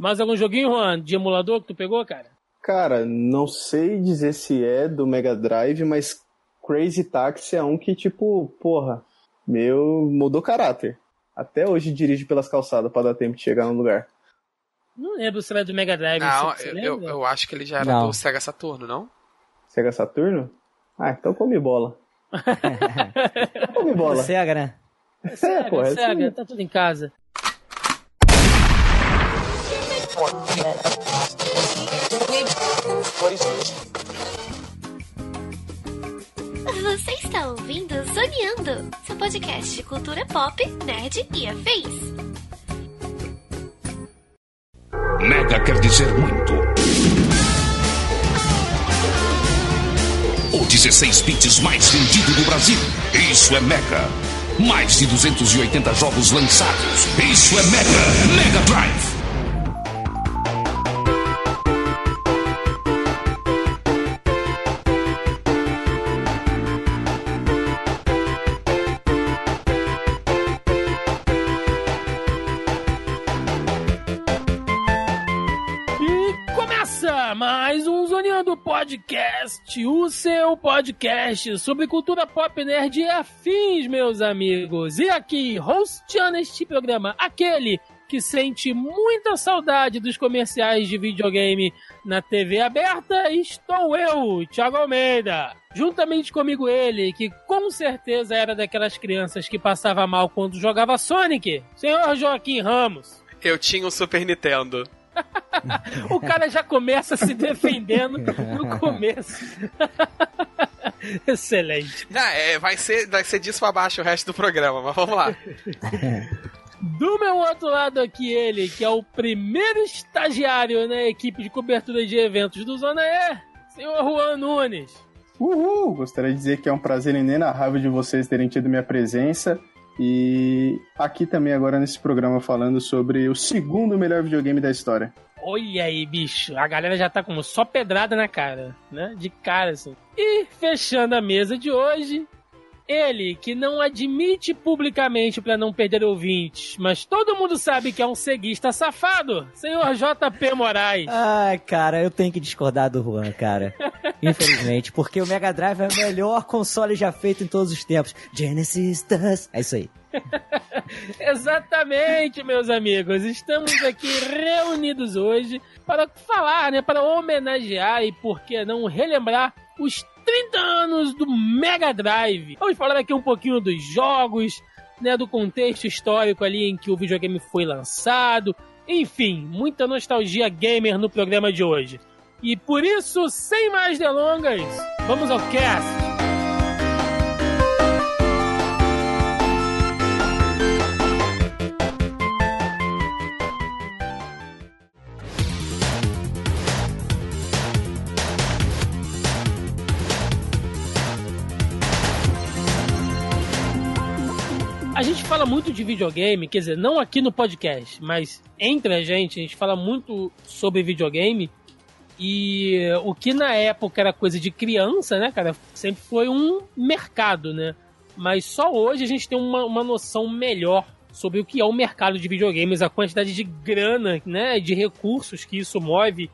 Mais algum joguinho, Juan, de emulador que tu pegou, cara? Cara, não sei dizer se é do Mega Drive, mas Crazy Taxi é um que, tipo, porra, meu, mudou caráter. Até hoje dirige pelas calçadas para dar tempo de chegar no lugar. Não lembro se era do Mega Drive. Não, você eu, eu, eu acho que ele já era Não. do Sega Saturno, não? Sega Saturno? Ah, então come bola. come bola. Sega, né? É Sega, pô, é Sega, assim. tá tudo em casa. Você está ouvindo Zoneando, seu podcast de cultura pop, nerd e afins. Mega quer dizer muito. O 16 bits mais vendido do Brasil. Isso é Mega. Mais de 280 jogos lançados. Isso é Mega. Mega Drive. Podcast, o seu podcast sobre cultura pop nerd e afins, meus amigos. E aqui, hosteando este programa, aquele que sente muita saudade dos comerciais de videogame na TV aberta, estou eu, Thiago Almeida. Juntamente comigo ele, que com certeza era daquelas crianças que passava mal quando jogava Sonic, senhor Joaquim Ramos. Eu tinha um Super Nintendo. O cara já começa se defendendo no começo. Excelente. Não, é, vai, ser, vai ser disso pra baixo o resto do programa, mas vamos lá. Do meu outro lado aqui, ele, que é o primeiro estagiário na equipe de cobertura de eventos do Zona E, senhor Juan Nunes. Uhul! Gostaria de dizer que é um prazer inenarrável de vocês terem tido minha presença. E aqui também agora nesse programa falando sobre o segundo melhor videogame da história. Olha aí, bicho. A galera já tá como só pedrada na cara, né? De cara, assim. E fechando a mesa de hoje, ele que não admite publicamente pra não perder ouvintes, mas todo mundo sabe que é um ceguista safado, senhor JP Moraes. Ai, cara, eu tenho que discordar do Juan, cara. Infelizmente, porque o Mega Drive é o melhor console já feito em todos os tempos. Genesis does. É isso aí. Exatamente, meus amigos. Estamos aqui reunidos hoje para falar, né, para homenagear e por que não relembrar os 30 anos do Mega Drive. Vamos falar aqui um pouquinho dos jogos, né, do contexto histórico ali em que o videogame foi lançado. Enfim, muita nostalgia gamer no programa de hoje. E por isso, sem mais delongas, vamos ao cast. Fala muito de videogame, quer dizer, não aqui no podcast, mas entre a gente, a gente fala muito sobre videogame. E o que na época era coisa de criança, né, cara, sempre foi um mercado, né? Mas só hoje a gente tem uma, uma noção melhor sobre o que é o mercado de videogames, a quantidade de grana, né, de recursos que isso move,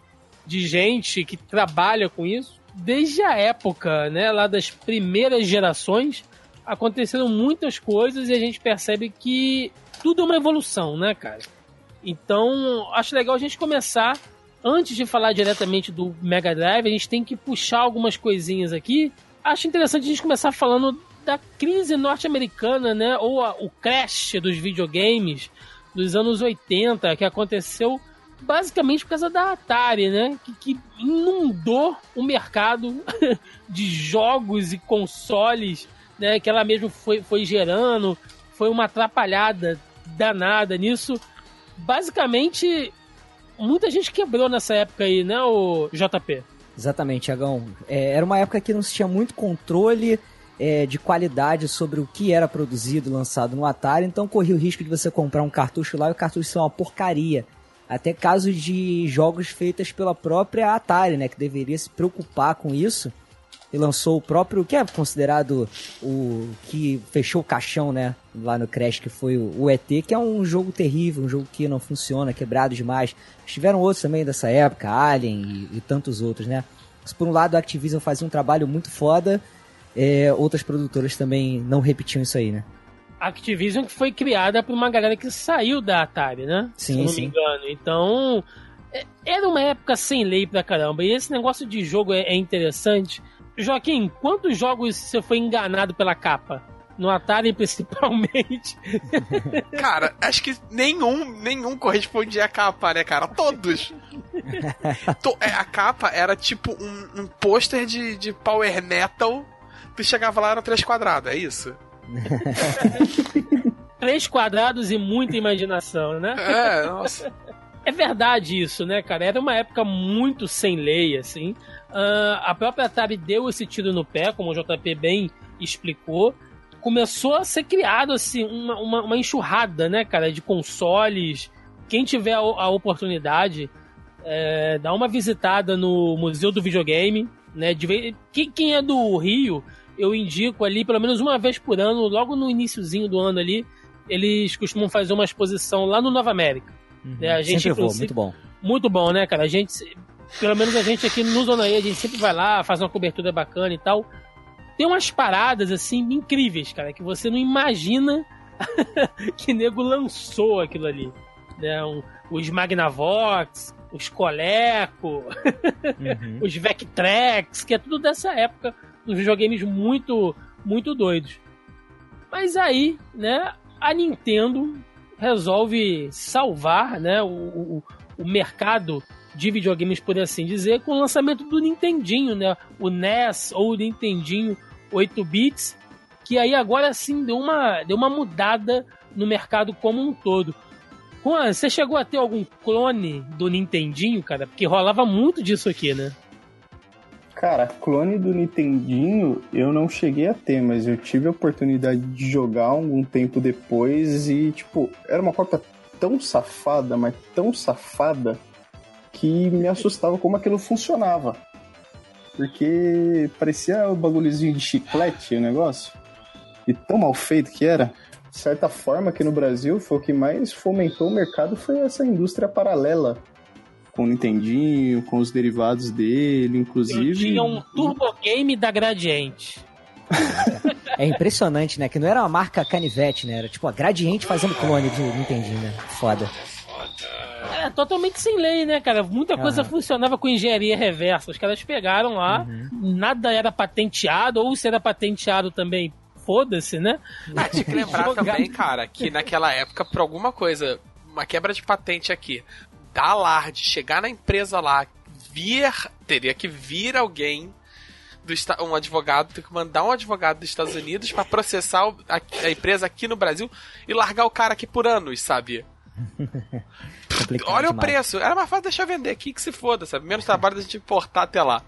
de gente que trabalha com isso. Desde a época, né, lá das primeiras gerações, aconteceram muitas coisas e a gente percebe que tudo é uma evolução, né, cara? Então, acho legal a gente começar. Antes de falar diretamente do Mega Drive, a gente tem que puxar algumas coisinhas aqui. Acho interessante a gente começar falando da crise norte-americana, né? Ou a- o crash dos videogames dos anos 80, que aconteceu basicamente por causa da Atari, né? Que, que inundou o mercado de jogos e consoles, né? Que ela mesmo foi, foi gerando. Foi uma atrapalhada danada nisso. Basicamente, muita gente quebrou nessa época aí, né, o JP? Exatamente, Tiagão. É, era uma época que não se tinha muito controle é, de qualidade sobre o que era produzido, lançado no Atari, então corria o risco de você comprar um cartucho lá e o cartucho ser uma porcaria. Até casos de jogos feitos pela própria Atari, né, que deveria se preocupar com isso. E lançou o próprio, que é considerado o que fechou o caixão, né? Lá no Crash, que foi o, ET, que é um jogo terrível, um jogo que não funciona, quebrado demais. Tiveram outros também dessa época, Alien e, e tantos outros, né? Mas por um lado a Activision fazia um trabalho muito foda, é, outras produtoras também não repetiam isso aí, né? Activision que foi criada por uma galera que saiu da Atari, né? Sim, Se não sim. me engano. Então, é- era uma época sem lei pra caramba. E esse negócio de jogo é, é interessante. Joaquim, quantos jogos você foi enganado pela capa? No Atari, principalmente. Cara, acho que nenhum, nenhum correspondia à capa, né, cara? Todos. To- é, a capa era tipo um, um pôster de, de power metal. Tu chegava lá era três quadrados, é isso? Três quadrados e muita imaginação, né? É, nossa. É verdade isso, né, cara? Era uma época muito sem lei, assim. Ah, a própria Atari deu esse tiro no pé, como o JP bem explicou. Começou a ser criado, assim, uma, uma, uma enxurrada, né, cara, de consoles. Quem tiver a, a oportunidade, é, dá uma visitada no Museu do Videogame, né? De quem, quem é do Rio, eu indico ali, pelo menos uma vez por ano, logo no iniciozinho do ano ali, eles costumam fazer uma exposição lá no Nova América. É, a gente, Sempre vou, muito bom. Muito bom, né, cara? A gente, pelo menos a gente aqui no Zona E, a gente sempre vai lá, faz uma cobertura bacana e tal. Tem umas paradas, assim, incríveis, cara, que você não imagina que nego lançou aquilo ali. Né? Um- os Magnavox, os Coleco, Uhum. os Vectrex, que é tudo dessa época, uns videogames muito, muito doidos. Mas aí, né, a Nintendo resolve salvar, né, o, o, o mercado de videogames, por assim dizer, com o lançamento do Nintendinho, né, o NES ou o Nintendinho 8 bits, que aí agora sim deu uma, deu uma mudada no mercado como um todo. Juan, você chegou a ter algum clone do Nintendinho, cara? Porque rolava muito disso aqui, né? Cara, clone do Nintendinho eu não cheguei a ter, mas eu tive a oportunidade de jogar algum tempo depois e, tipo, era uma cópia tão safada, mas tão safada, que me assustava como aquilo funcionava. Porque parecia um bagulhozinho de chiclete o negócio. E tão mal feito que era. De certa forma, aqui no Brasil, foi o que mais fomentou o mercado foi essa indústria paralela. Com o Nintendinho, com os derivados dele, Eu inclusive. tinha um Turbo Game da Gradiente. É impressionante, né? Que não era uma marca canivete, né? Era tipo a Gradiente fazendo clone de Nintendinho, né? Foda. É totalmente sem lei, né, cara? Muita coisa Aham. funcionava com engenharia reversa. Os caras pegaram lá, nada era patenteado, ou se era patenteado também, foda-se, né? Ah, tinha que lembrar também, cara, que naquela época, por alguma coisa, uma quebra de patente aqui, da alarde, chegar na empresa lá, vir, teria que vir alguém, do, um advogado, tem que mandar um advogado dos Estados Unidos pra processar o- a, a empresa aqui no Brasil e largar o cara aqui por anos, sabe? Olha o demais. preço, era mais fácil deixar vender aqui que se foda, sabe? Menos trabalho da gente importar até lá.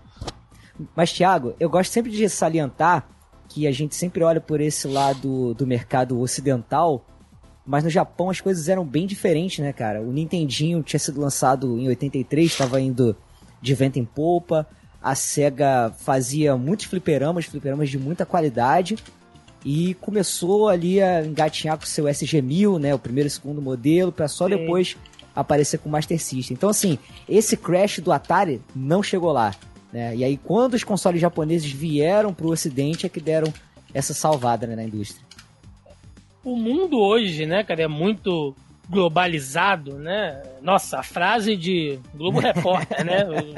Mas, Thiago, eu gosto sempre de salientar que a gente sempre olha por esse lado do mercado ocidental, mas no Japão as coisas eram bem diferentes, né, cara? O Nintendinho tinha sido lançado em 83, estava indo de vento em polpa. A SEGA fazia muitos fliperamas, fliperamas de muita qualidade. E começou ali a engatinhar com o seu SG-1000, né? O primeiro e segundo modelo, para só Sim. depois aparecer com o Master System. Então, assim, esse crash do Atari não chegou lá. Né? E aí, quando os consoles japoneses vieram pro ocidente, é que deram essa salvada né, na indústria. O mundo hoje, né, cara, é muito globalizado, né? Nossa, a frase de Globo Repórter, né? O-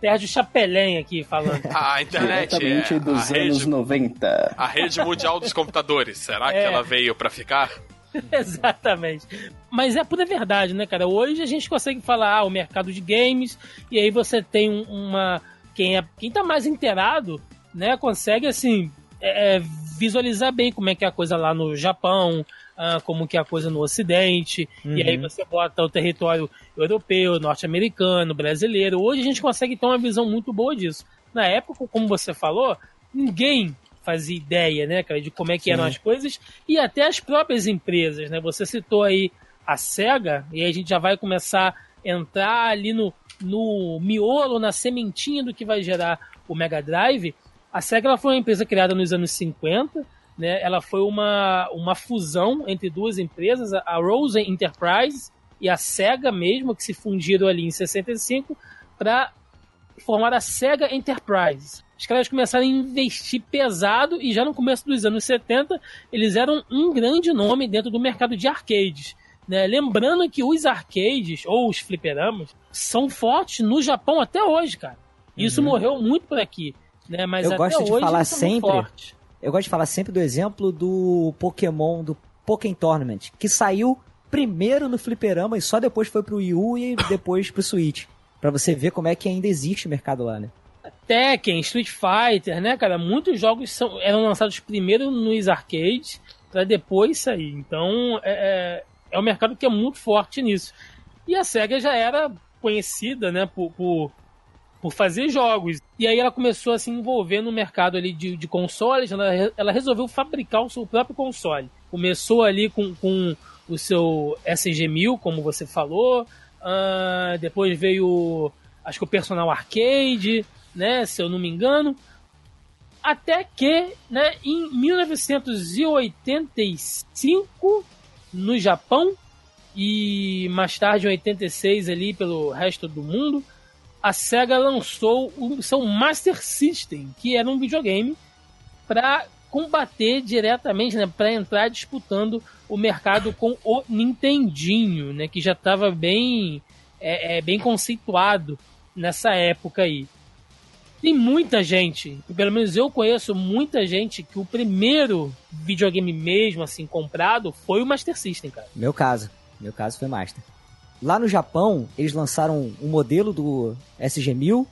Sérgio Chapelém aqui falando. A internet Diretamente é dos a anos rede, 90. a rede mundial dos computadores. Será que É. ela veio pra ficar? Exatamente. Mas é pura verdade, né, cara? Hoje a gente consegue falar ah, o mercado de games, e aí você tem um- uma. Quem, é, quem tá mais inteirado, né, consegue, assim, é, é, visualizar bem como é que é a coisa lá no Japão, ah, como que é a coisa no Ocidente, e aí você bota o território europeu, norte-americano, brasileiro. Hoje a gente consegue ter uma visão muito boa disso. Na época, como você falou, ninguém fazia ideia, né, cara, de como é que eram Sim. as coisas e até as próprias empresas, né? Você citou aí a Sega e aí a gente já vai começar a entrar ali no, no miolo, na sementinha do que vai gerar o Mega Drive, a SEGA foi uma empresa criada nos anos 50, né? Ela foi uma, uma fusão entre duas empresas, a Rosen Enterprise e a SEGA mesmo, que se fundiram ali em 65 para formar a SEGA Enterprise. Os caras começaram a investir pesado e já no começo dos anos 70 eles eram um grande nome dentro do mercado de arcades. Né? Lembrando que os arcades ou os fliperamas são fortes no Japão até hoje, cara. Isso Uhum. morreu muito por aqui. Né? Mas Eu até gosto de hoje falar sempre- fortes. Eu gosto de falar sempre do exemplo do Pokémon, do Pokémon Tournament, que saiu primeiro no fliperama e só depois foi pro Wii U e depois pro Switch. Pra você ver como é que ainda existe mercado lá, né? Tekken, Street Fighter, né, cara? Muitos jogos são, eram lançados primeiro nos arcades para depois sair. Então é, é, é um mercado que é muito forte nisso. E a SEGA já era conhecida, né, por, por, por fazer jogos. E aí ela começou a se envolver no mercado ali de, de consoles. Ela, ela resolveu fabricar o seu próprio console. Começou ali com, com o seu SG-1000, como você falou. Ah, depois veio, acho que o Personal Arcade, né, se eu não me engano. Até que, né, em 1985, no Japão, e mais tarde em 86 ali pelo resto do mundo, a SEGA lançou o seu Master System, que era um videogame para combater diretamente, né, para entrar disputando o mercado com o Nintendinho, né, que já estava bem é, é, bem conceituado nessa época aí. Tem muita gente, pelo menos eu conheço muita gente que o primeiro videogame mesmo assim comprado foi o Master System, cara. Meu caso. Meu caso foi Master. Lá no Japão, eles lançaram um modelo do SG-1000,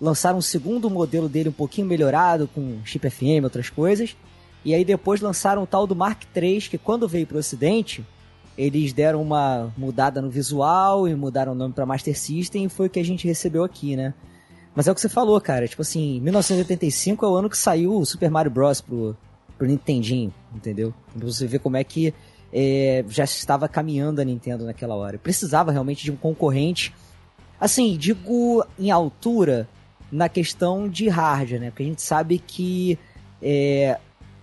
lançaram um segundo modelo dele um pouquinho melhorado, com chip FM e outras coisas, e aí depois lançaram o tal do Mark III, que quando veio pro ocidente, eles deram uma mudada no visual e mudaram o nome para Master System, e foi o que a gente recebeu aqui, né? Mas é o que você falou, cara, tipo assim, 1985 é o ano que saiu o Super Mario Bros. pro, pro Nintendinho, entendeu? Pra você ver como é que é, já estava caminhando a Nintendo naquela hora. Precisava realmente de um concorrente. Assim, digo em altura na questão de hardware, né? Porque a gente sabe que é,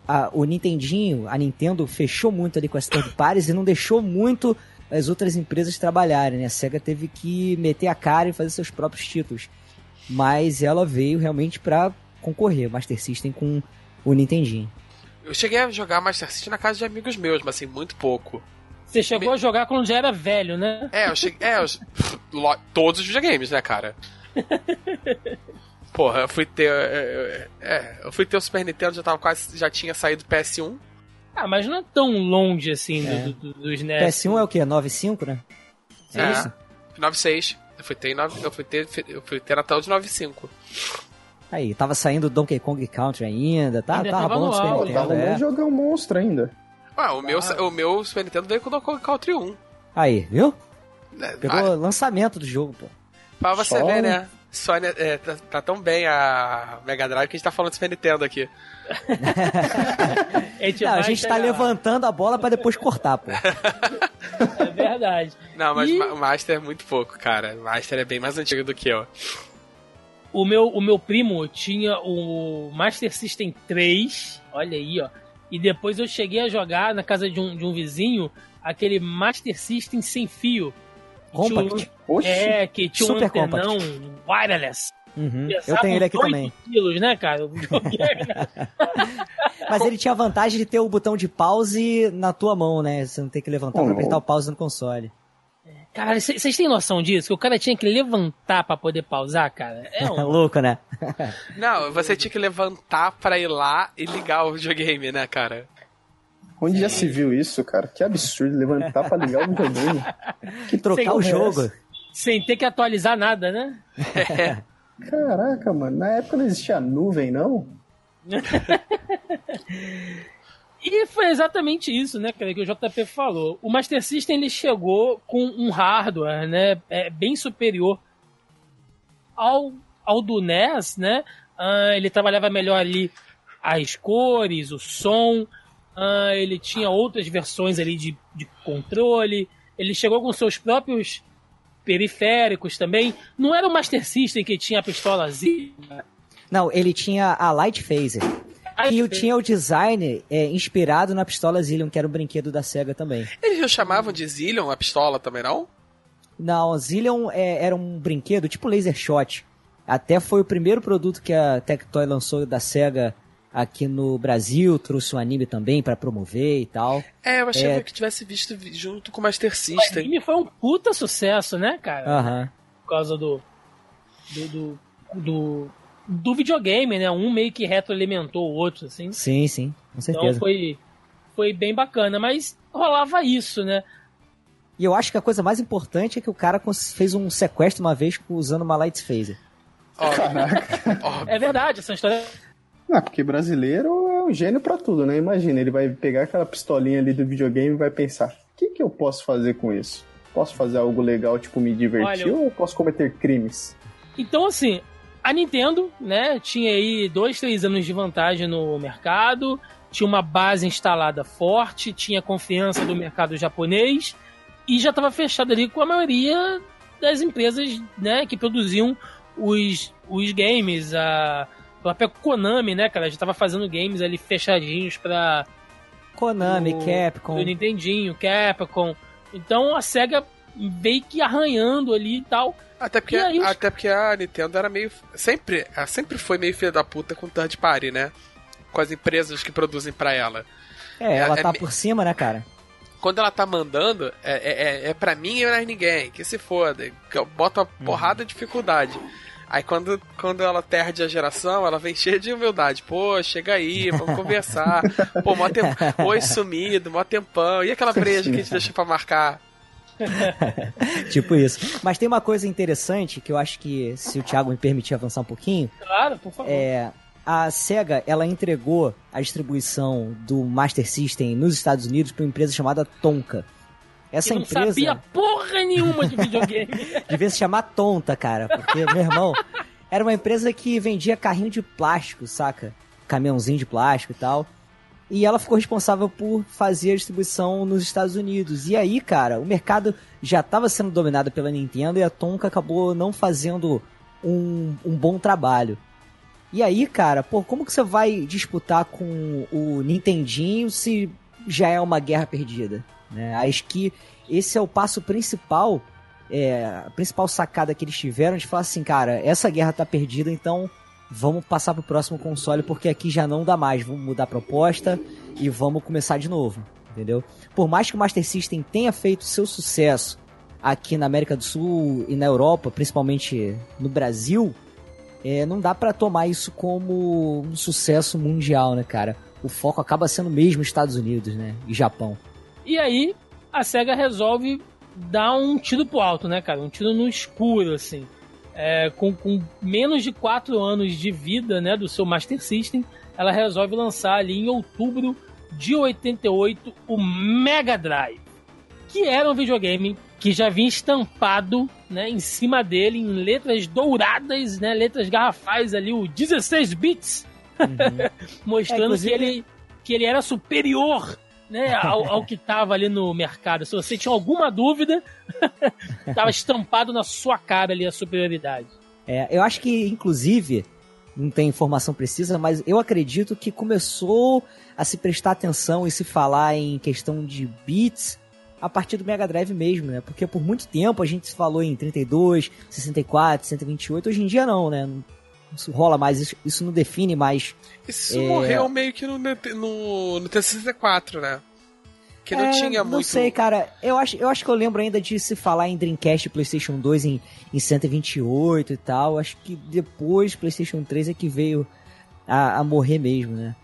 a- o Nintendinho, a Nintendo fechou muito ali com as third parties e não deixou muito as outras empresas trabalharem, né? A SEGA teve que meter a cara e fazer seus próprios títulos. Mas ela veio realmente para concorrer, Master System com o Nintendinho. Eu cheguei a jogar Master System na casa de amigos meus, mas assim, muito pouco. Você chegou a jogar quando já era velho, né? É, eu cheguei. É, eu, todos os videogames, né, cara? Porra, eu fui ter. É, é, eu fui ter o Super Nintendo, já tava quase. Já tinha saído o PS1. Ah, mas não é tão longe assim do- É. do- do- dos NES. PS1 é o quê? 9.5, né? É, É. isso? 96. Eu fui ter, eu fui ter, eu fui ter até o de 95. Aí, tava saindo Donkey Kong Country ainda, tá, Ainda tava tava bom no do Super Nintendo, Tava é. um jogão monstro ainda. Ah, o meu, o meu Super Nintendo veio com o Donkey Kong Country 1. Aí, viu? É, Pegou o lançamento do jogo, pô. Pra você Só- ver, né? Sony é, tá, tá tão bem a Mega Drive que a gente tá falando de Super Nintendo aqui. A gente, Não, a gente tá levantando a bola pra depois cortar, pô. É verdade. Não, mas E- o Master é muito pouco, cara. O Master é bem mais antigo do que eu. O meu, o meu primo tinha o Master System 3, olha aí, ó. E depois eu cheguei a jogar na casa de um, de um vizinho aquele Master System sem fio. Tinha um- Compact. Oxi. É, que tinha um Super antenão wireless. Uhum. Eu tenho ele aqui também. 8 quilos, né, cara? Mas ele tinha a vantagem de ter o botão de pause na tua mão, né? Você não tem que levantar Oh, pra apertar o pause no console. Caralho, vocês têm noção disso? Que o cara tinha que levantar pra poder pausar, cara? É É um... louco, né? Não, você tinha que levantar pra ir lá e ligar o videogame, né, cara? Onde já se viu isso, cara? Que absurdo levantar pra ligar o videogame. Que trocar Sem o é jogo. essa? Sem ter que atualizar nada, né? Caraca, mano. Na época não existia nuvem, não? E foi exatamente isso, né, cara, que o JP falou. O Master System ele chegou com um hardware, né, é, bem superior ao, ao do NES, né? Ah, ele trabalhava melhor ali as cores, o som. ah, ele tinha outras versões ali de, de controle. Ele chegou com seus próprios periféricos também. Não era o Master System que tinha a pistolazinha Não, ele tinha a Light Phaser. E tinha o design é, inspirado na pistola Zillion, que era um brinquedo da SEGA também. Eles não chamavam de Zillion a pistola também, não? Não, Zillion é, era um brinquedo tipo Laser Shot. Até foi o primeiro produto que a Tectoy lançou da SEGA aqui no Brasil, trouxe um anime também pra promover e tal. É, eu achei É. que tivesse visto junto com o Master o System. anime foi um puta sucesso, né, cara? Aham. Por causa do. do. do, do, do videogame, né? Um meio que retroalimentou o outro, assim. Sim, sim, com Então certeza. foi, foi bem bacana, mas rolava isso, né? E eu acho que a coisa mais importante é que o cara fez um sequestro uma vez usando uma Light Phaser. Ó, Caraca. É verdade, essa história. Ah, porque brasileiro é um gênio pra tudo, né? Imagina, ele vai pegar aquela pistolinha ali do videogame e vai pensar: o que, que eu posso fazer com isso? Posso fazer algo legal, tipo me divertir, Olha, ou posso cometer crimes? Então, assim, a Nintendo, né, tinha aí dois, três anos de vantagem no mercado, tinha uma base instalada forte, tinha confiança do mercado japonês e já estava fechado ali com a maioria das empresas, né, que produziam os, os games, a própria Konami, né, cara, já estava fazendo games ali fechadinhos para Konami, o- Capcom. do Nintendinho, Capcom. Então a SEGA veio que arranhando ali e tal. Até porque, aí até porque a Nintendo era meio. Sempre, ela sempre foi meio filha da puta com third party, né? Com as empresas que produzem pra ela. É, ela é tá me- por cima, né, cara? Quando ela tá mandando, é, é, é- é pra mim e mais ninguém, que se foda. que eu Bota uma porrada de dificuldade. Aí quando, quando ela perde a geração, ela vem cheia de humildade. Pô, chega aí, vamos conversar. Pô, mó tempo. Oi, sumido, mó tempão. E aquela breja que a gente deixou pra marcar? tipo isso. Mas tem uma coisa interessante que eu acho que, se o Thiago me permitir avançar um pouquinho, Claro, por favor. é. A SEGA, ela entregou a distribuição do Master System nos Estados Unidos para uma empresa chamada Tonka. Essa que não empresa sabia porra nenhuma de videogame. devia se chamar Tonta, cara, porque, meu irmão, era uma empresa que vendia carrinho de plástico, saca? Caminhãozinho de plástico e tal. E ela ficou responsável por fazer a distribuição nos Estados Unidos. E aí, cara, o mercado já estava sendo dominado pela Nintendo e a Tonka acabou não fazendo um, um bom trabalho. E aí, cara, pô, como que você vai disputar com o Nintendinho se já é uma guerra perdida? Né? Acho que esse é o passo principal, é, a principal sacada que eles tiveram de falar assim, cara, essa guerra tá perdida, então vamos passar pro próximo console porque aqui já não dá mais, vamos mudar a proposta e vamos começar de novo, entendeu? Por mais que o Master System tenha feito seu sucesso aqui na América do Sul e na Europa, principalmente no Brasil, é, não dá pra tomar isso como um sucesso mundial, né, cara? O foco acaba sendo mesmo Estados Unidos, né? E Japão. E aí, a SEGA resolve dar um tiro pro alto, né, cara? Um tiro no escuro, assim. É, com, com menos de 4 anos de vida, né, do seu Master System, ela resolve lançar ali em outubro de 88 o Mega Drive, que era um videogame que já vinha estampado, né, em cima dele em letras douradas, né, letras garrafais ali, o 16 bits, mostrando É, que ele que ele era superior né, ao, ao que tava ali no mercado. Se você tinha alguma dúvida, tava estampado na sua cara ali a superioridade. É, eu acho que, inclusive, não tem informação precisa, mas eu acredito que começou a se prestar atenção e se falar em questão de bits a partir do Mega Drive mesmo, né? Porque por muito tempo a gente falou em 32, 64, 128, hoje em dia não, né? Não isso rola mais, isso, isso não define mais. Isso É. morreu meio que no, no, no T64, né? Que não É, tinha Não muito. sei, cara. Eu acho, eu acho que eu lembro ainda de se falar em Dreamcast e PlayStation 2 em, em 128 e tal. Acho que depois PlayStation 3 é que veio a, a morrer mesmo, né?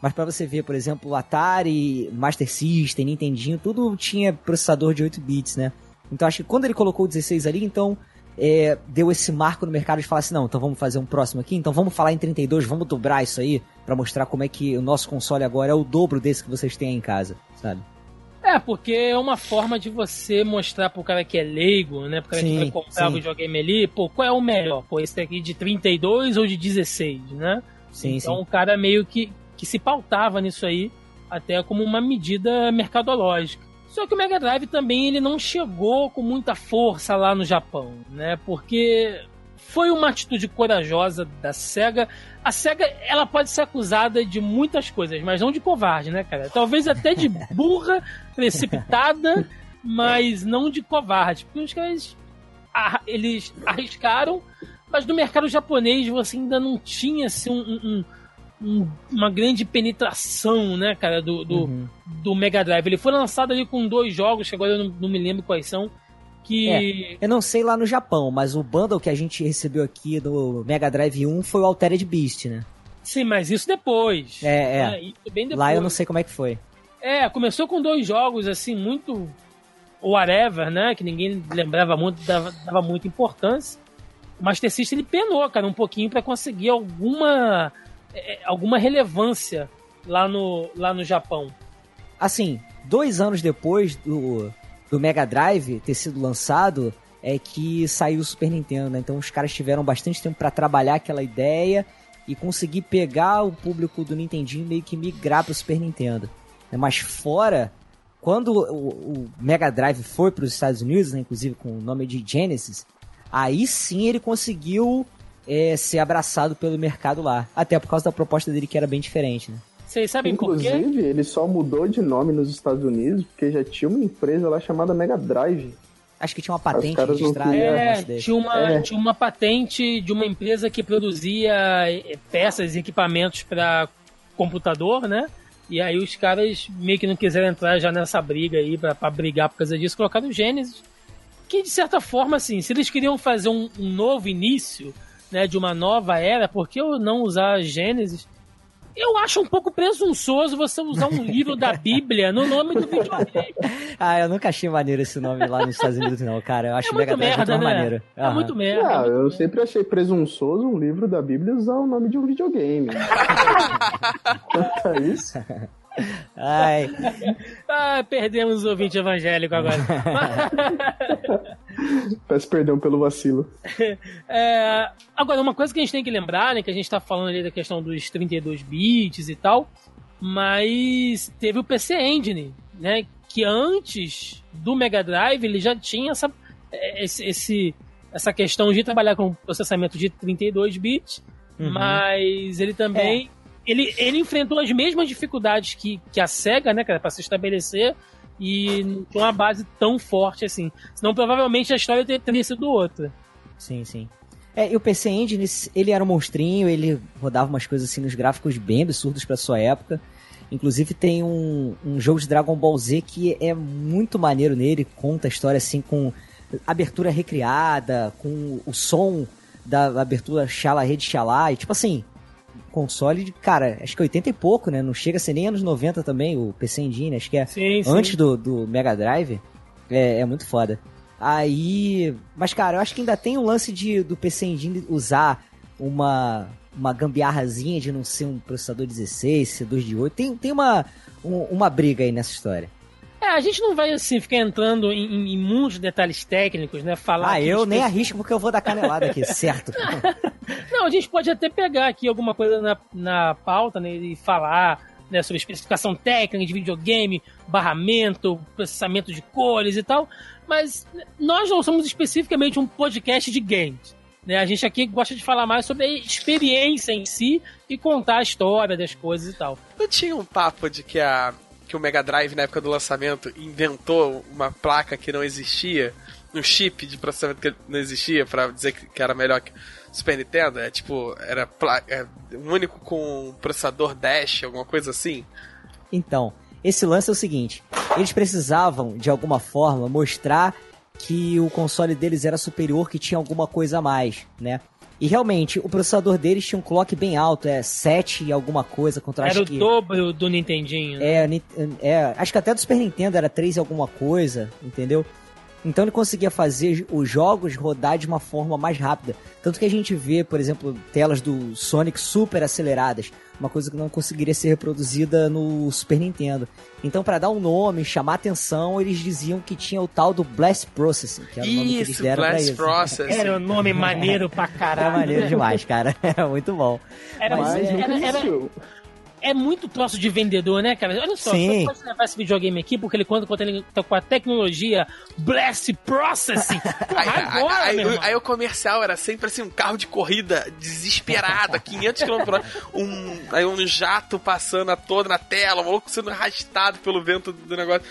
Mas pra você ver, por exemplo, Atari, Master System, Nintendinho, tudo tinha processador de 8 bits, né? Então acho que quando ele colocou o 16 ali, então é, deu esse marco no mercado de falar assim, não, então vamos fazer um próximo aqui, então vamos falar em 32, vamos dobrar isso aí pra mostrar como é que o nosso console agora é o dobro desse que vocês têm aí em casa, sabe? É, porque é uma forma de você mostrar pro cara que é leigo, né? Pro cara que Sim, vai comprar o sim. videogame ali, pô, qual é o melhor? Pô, esse daqui de 32 ou de 16, né? Sim, então sim. o cara meio que, que se pautava nisso aí, até como uma medida mercadológica. Só que o Mega Drive também ele não chegou com muita força lá no Japão, né? Porque foi uma atitude corajosa da SEGA. A SEGA, ela pode ser acusada de muitas coisas, mas não de covarde, né, cara? Talvez até de burra, precipitada, mas não de covarde. Porque os caras, eles arriscaram, mas no mercado japonês você ainda não tinha, assim, um, um uma grande penetração, né, cara, do, do, uhum. do, Mega Drive. Ele foi lançado ali com dois jogos, que agora eu não, não me lembro quais são. Que... É, eu não sei lá no Japão, mas o bundle que a gente recebeu aqui do Mega Drive 1 foi o Altered Beast, né? Sim, mas isso depois. É, é. Né? Depois. Lá eu não sei como é que foi. É, começou com dois jogos, assim, muito whatever, né? Que ninguém lembrava muito, dava, dava muita importância. O Master System ele penou, cara, um pouquinho para conseguir alguma é, alguma relevância lá no, lá no Japão. Assim, dois anos depois do, do Mega Drive ter sido lançado, é que saiu o Super Nintendo, né? Então os caras tiveram bastante tempo para trabalhar aquela ideia e conseguir pegar o público do Nintendinho e meio que migrar para o Super Nintendo. Mas fora, quando o, o Mega Drive foi para os Estados Unidos, né, inclusive com o nome de Genesis, aí sim ele conseguiu é, ser abraçado pelo mercado lá. Até por causa da proposta dele que era bem diferente, né? Vocês sabem Inclusive, por quê? ele só mudou de nome nos Estados Unidos porque já tinha uma empresa lá chamada Mega Drive. Acho que tinha uma patente registrada. É, tinha uma, é. tinha uma patente de uma empresa que produzia é, peças e equipamentos para computador, né? E aí os caras meio que não quiseram entrar já nessa briga aí pra, pra brigar por causa disso, colocaram o Genesis. Que de certa forma, assim, se eles queriam fazer um, um novo início, né, de uma nova era, por que eu não usar Gênesis? Eu acho um pouco presunçoso você usar um livro da Bíblia no nome do videogame. ah, eu nunca achei maneiro esse nome lá nos Estados Unidos, não, cara. Eu acho é Mega Drive muito né? maneiro. É uhum. muito merda. Ah, é muito eu merda. sempre achei presunçoso um livro da Bíblia usar o nome de um videogame. Quanto a isso. Ai. ah, perdemos o ouvinte evangélico agora. Peço perdão pelo vacilo. É, agora, uma coisa que a gente tem que lembrar, né, que a gente tá falando ali da questão dos 32 bits e tal, mas teve o PC Engine, né, que antes do Mega Drive ele já tinha essa, esse, esse essa questão de trabalhar com processamento de 32 bits, uhum. mas ele também é ele, ele enfrentou as mesmas dificuldades que, que a SEGA, né, cara, pra se estabelecer e não tinha uma base tão forte assim. Senão provavelmente a história teria sido outra. Sim, sim. É, e o PC Engine, ele era um monstrinho, ele rodava umas coisas assim nos gráficos bem absurdos para sua época. Inclusive tem um, um jogo de Dragon Ball Z que é muito maneiro nele, conta a história assim com abertura recriada, com o som da abertura Xala Rede Xalá, e tipo assim, console de, cara, acho que 80 e pouco, né? Não chega a ser nem anos 90 também, o PC Engine, acho que é sim, antes sim. Do, do Mega Drive. É, é muito foda. Aí. Mas, cara, eu acho que ainda tem o lance de, do PC Engine usar uma, uma gambiarrazinha de não ser um processador 16, ser 2 de 8. Tem, tem uma, um, uma briga aí nessa história. É, a gente não vai assim ficar entrando em, em, em muitos detalhes técnicos, né? Falar. Ah, eu nem arrisco porque eu vou dar canelada aqui, certo? não, a gente pode até pegar aqui alguma coisa na, na pauta, né? E falar né, sobre especificação técnica de videogame, barramento, processamento de cores e tal. Mas nós não somos especificamente um podcast de games. Né? A gente aqui gosta de falar mais sobre a experiência em si e contar a história das coisas e tal. Não tinha um papo de que a que o Mega Drive, na época do lançamento, inventou uma placa que não existia, um chip de processamento que não existia, para dizer que era melhor que Super Nintendo. É tipo, era é, um único com processador Dash, alguma coisa assim. Então, esse lance é o seguinte: eles precisavam, de alguma forma, mostrar que o console deles era superior, que tinha alguma coisa a mais, né? E realmente, o processador deles tinha um clock bem alto, é 7 e alguma coisa contra Era o que... dobro do Nintendinho. Né? É, é, acho que até do Super Nintendo era 3 e alguma coisa, entendeu? Então ele conseguia fazer os jogos rodar de uma forma mais rápida. Tanto que a gente vê, por exemplo, telas do Sonic super aceleradas, uma coisa que não conseguiria ser reproduzida no Super Nintendo. Então, para dar um nome, chamar atenção, eles diziam que tinha o tal do Blast Processing, que era o nome isso, que eles deram Blast pra isso. Processing. Era um nome maneiro pra caralho. Era maneiro demais, cara. Era muito bom. Era, Mas era, nunca era, existiu. É muito troço de vendedor, né, cara? Olha só, Sim. você pode levar esse videogame aqui porque ele conta com a- com a tecnologia Blast Processing. Aí, Agora, aí- aí- irmão. aí o comercial era sempre assim, um carro de corrida desesperado, a 500 km por hora, um, aí um jato passando a toda na tela, o maluco sendo arrastado pelo vento do negócio.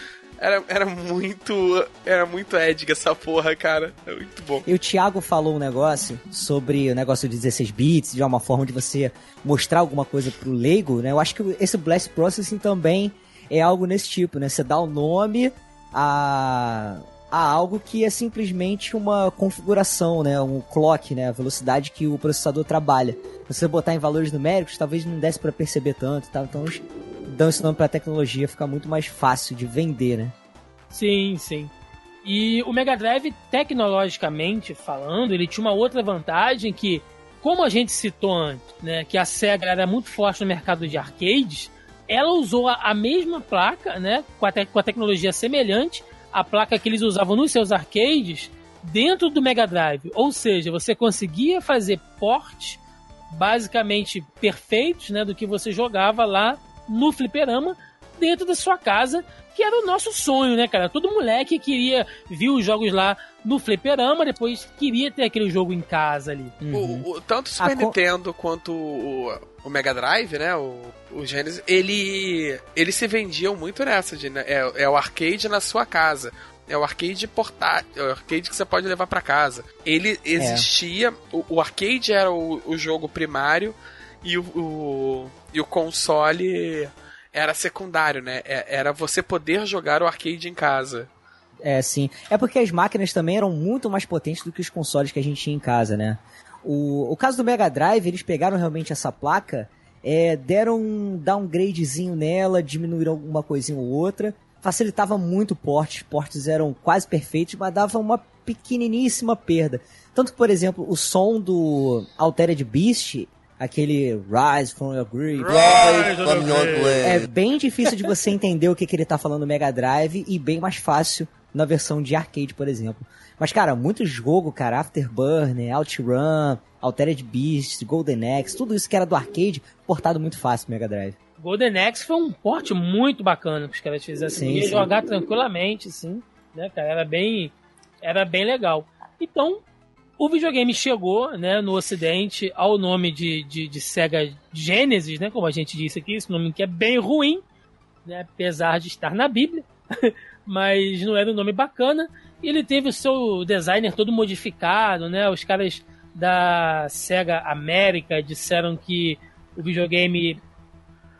Era, era muito. Era muito Edgar essa porra, cara. É muito bom. E o Thiago falou um negócio sobre o negócio de 16 bits, de uma forma de você mostrar alguma coisa pro leigo, né? Eu acho que esse Blast Processing também é algo nesse tipo, né? Você dá o nome a, a algo que é simplesmente uma configuração, né? Um clock, né? A velocidade que o processador trabalha. Você botar em valores numéricos, talvez não desse pra perceber tanto e tal. Então, dão esse nome pra tecnologia, fica muito mais fácil de vender, né? Sim, sim. E o Mega Drive, tecnologicamente falando, ele tinha uma outra vantagem que, como a gente citou antes, né, que a Sega era muito forte no mercado de arcades, ela usou a, mesma placa, né, com a, com a tecnologia semelhante, a placa que eles usavam nos seus arcades, dentro do Mega Drive. Ou seja, você conseguia fazer portes basicamente perfeitos, né, do que você jogava lá no fliperama dentro da sua casa, que era o nosso sonho, né, cara? Todo moleque queria ver os jogos lá no fliperama, depois queria ter aquele jogo em casa ali. Uhum. O, o- tanto o Super A co- Nintendo quanto o, o Mega Drive, né? O, o Genesis, ele, eles se vendiam muito nessa. De, né, é, é o arcade na sua casa. É o arcade portátil, é o arcade que você pode levar pra casa. Ele existia, o, o arcade era o, o jogo primário e o, o, e o console era secundário, né? É- Era você poder jogar o arcade em casa. É, sim. É porque as máquinas também eram muito mais potentes do que os consoles que a gente tinha em casa, né? O, o caso do Mega Drive, eles pegaram realmente essa placa, é, deram um downgradezinho nela, diminuíram alguma coisinha ou outra, facilitava muito o porte, os portes eram quase perfeitos, mas dava uma pequeniníssima perda. Tanto que, por exemplo, o som do Altered Beast, aquele Rise from Your Grave, é bem difícil de você entender o que, que ele tá falando no Mega Drive e bem mais fácil na versão de arcade, por exemplo. Mas, cara, muito jogo, cara, Afterburner, OutRun, Altered Beast, Golden Axe, tudo isso que era do arcade, portado muito fácil no Mega Drive. Golden Axe foi um porte muito bacana que os caras fizeram. Sim, podia sim. jogar tranquilamente, sim. Né, cara? Era bem, era bem legal. Então, o videogame chegou né, no ocidente ao nome de, de, de Sega Genesis, né, como a gente disse aqui, esse nome que é bem ruim, né, apesar de estar na Bíblia, mas não era um nome bacana. Ele teve o seu designer todo modificado, né? Os caras da Sega América disseram que o videogame